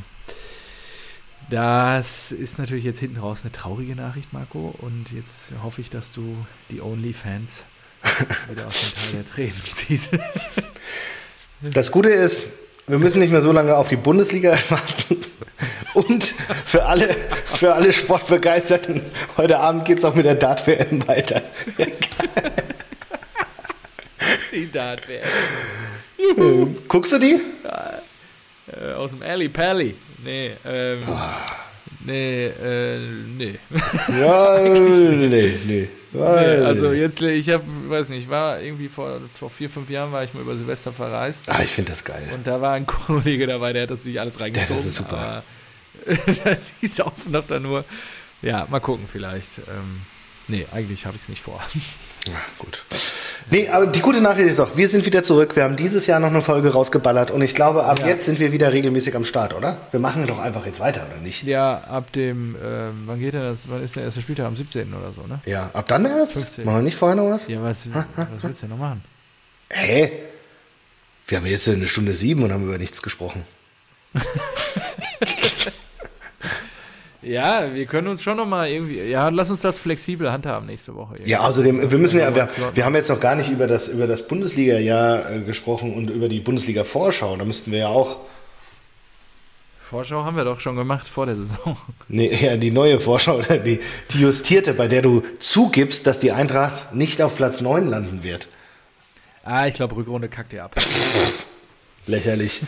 das ist natürlich jetzt hinten raus eine traurige Nachricht, Marco. Und jetzt hoffe ich, dass du die OnlyFans wieder aus dem Teil der Tränen ziehst. Das Gute ist, wir müssen nicht mehr so lange auf die Bundesliga warten. Und für alle, für alle Sportbegeisterten, heute Abend geht es auch mit der Dart-WM weiter. die Dart-WM. Guckst du die? Ja, äh, aus dem Alley Pally. Nee, ähm. Oh. Nee, äh, nee. Ja, nee, nee. nee. Also jetzt, ich habe, weiß nicht, war irgendwie vor, vor vier, fünf Jahren war ich mal über Silvester verreist. Ah, ich finde das geil. Und da war ein Kollege dabei, der hat das sich alles reingezogen. Das ist super. die saufen doch da nur. Ja, mal gucken vielleicht. Ähm, nee, eigentlich habe ich es nicht vor. Ja, gut. Nee, aber die gute Nachricht ist doch, wir sind wieder zurück. Wir haben dieses Jahr noch eine Folge rausgeballert und ich glaube, ab ja. jetzt sind wir wieder regelmäßig am Start, oder? Wir machen doch einfach jetzt weiter, oder nicht? Ja, ab dem, äh, wann geht denn das? Wann ist der erste Spieltag? Am 17. oder so, ne? Ja, ab dann erst? 15. Machen wir nicht vorher noch was? Ja, was, ha, ha, was willst du denn noch machen? Hä? Wir haben jetzt eine Stunde sieben und haben über nichts gesprochen. Ja, wir können uns schon noch mal irgendwie, ja, lass uns das flexibel handhaben nächste Woche. Irgendwie. Ja, außerdem, wir müssen ja, wir, wir, haben jetzt noch gar nicht über das, über das Bundesliga-Jahr äh, gesprochen und über die Bundesliga-Vorschau. Da müssten wir ja auch. Vorschau haben wir doch schon gemacht vor der Saison. Nee, ja, die neue Vorschau, die, die justierte, bei der du zugibst, dass die Eintracht nicht auf Platz 9 landen wird. Ah, ich glaube, Rückrunde kackt ihr ab. Lächerlich.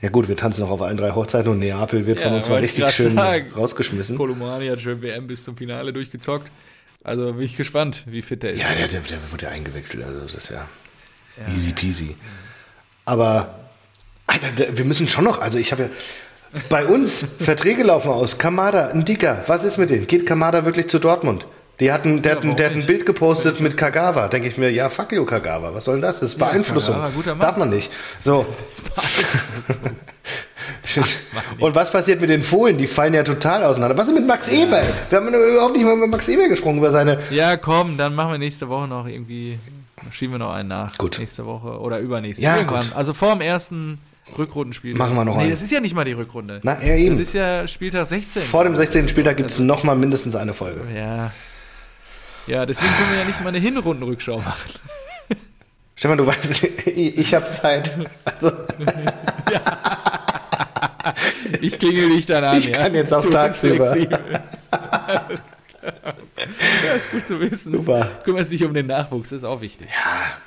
ja gut, wir tanzen noch auf allen drei Hochzeiten und Neapel wird ja, von uns mal richtig schön sagen. rausgeschmissen. Kolomani hat schön WM bis zum Finale durchgezockt. Also bin ich gespannt, wie fit der ist. Ja, der, der, der wird ja eingewechselt, also das ist ja, ja easy peasy. Aber Alter, wir müssen schon noch, also ich habe ja bei uns Verträge laufen aus. Kamada, ein Dicker, was ist mit denen? Geht Kamada wirklich zu Dortmund? Die hatten, der, ja, hatten, der hat ein Bild gepostet mit Kagawa. Denke ich mir, ja, fuck you, Kagawa. Was soll denn das? Das ist Beeinflussung. Ja, Kagawa, Darf man nicht. So. Und was passiert mit den Fohlen? Die fallen ja total auseinander. Was ist mit Max ja. Eber? Wir haben überhaupt nicht mal mit Max Eber gesprochen über seine. Ja, komm, dann machen wir nächste Woche noch irgendwie. Schieben wir noch einen nach. Gut. Nächste Woche oder übernächste. Ja, Irgendwann. Gut. Also vor dem ersten Rückrundenspiel. Machen wir noch Nee, einen. das ist ja nicht mal die Rückrunde. Na, ja, eben. Das ist ja Spieltag 16. Vor dem 16. Spieltag gibt es noch mal mindestens eine Folge. Ja, ja, deswegen können wir ja nicht mal eine Hinrundenrückschau machen. Stefan, du weißt, ich, ich habe Zeit. Also. Ja. Ich klingel dich dann an. Ich ja? kann jetzt auch du tagsüber. Ja, ist gut zu wissen. Super. Kümmerst dich um den Nachwuchs, das ist auch wichtig. Ja.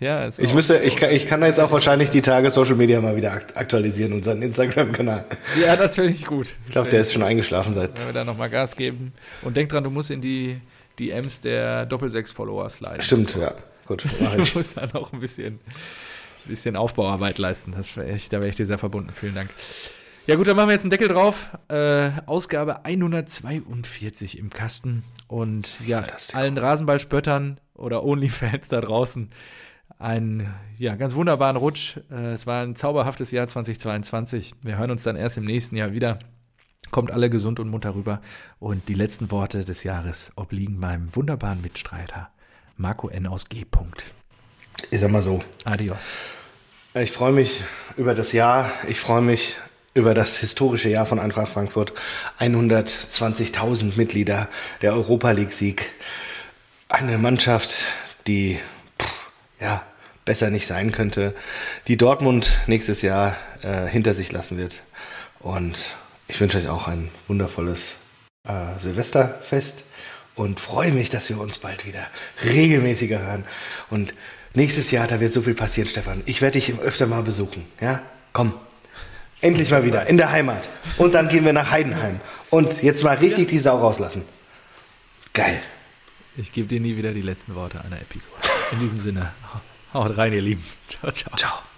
Ja, ist ich müsste, ich kann, ich kann jetzt auch wahrscheinlich die Tage Social Media mal wieder aktualisieren, unseren Instagram-Kanal. Ja, das finde ich gut. Ich glaube, der ist schon eingeschlafen seit. Wenn wir da nochmal Gas geben. Und denk dran, du musst in die DMs der Doppelsechs-Follower sliden. Stimmt, ja. Gut, ich. Du musst da noch ein bisschen, bisschen Aufbauarbeit leisten. Ich, da wäre ich dir sehr verbunden. Vielen Dank. Ja gut, dann machen wir jetzt einen Deckel drauf. Äh, Ausgabe 142 im Kasten. Und ja, allen Rasenballspöttern oder Onlyfans da draußen einen ja, ganz wunderbaren Rutsch. Äh, es war ein zauberhaftes Jahr 2022. Wir hören uns dann erst im nächsten Jahr wieder. Kommt alle gesund und munter rüber. Und die letzten Worte des Jahres obliegen meinem wunderbaren Mitstreiter Marco N. aus G. Ich sag mal so. Adios. Ich freue mich über das Jahr. Ich freue mich über das historische Jahr von Eintracht Frankfurt. 120.000 Mitglieder, der Europa League-Sieg. Eine Mannschaft, die pff, ja, besser nicht sein könnte, die Dortmund nächstes Jahr äh, hinter sich lassen wird. Und ich wünsche euch auch ein wundervolles äh, Silvesterfest und freue mich, dass wir uns bald wieder regelmäßiger hören. Und nächstes Jahr, da wird so viel passieren, Stefan. Ich werde dich öfter mal besuchen. Ja, komm. Endlich mal wieder in der Heimat. Und dann gehen wir nach Heidenheim. Und jetzt mal richtig die Sau rauslassen. Geil. Ich gebe dir nie wieder die letzten Worte einer Episode. In diesem Sinne, haut rein, ihr Lieben. Ciao, ciao. Ciao.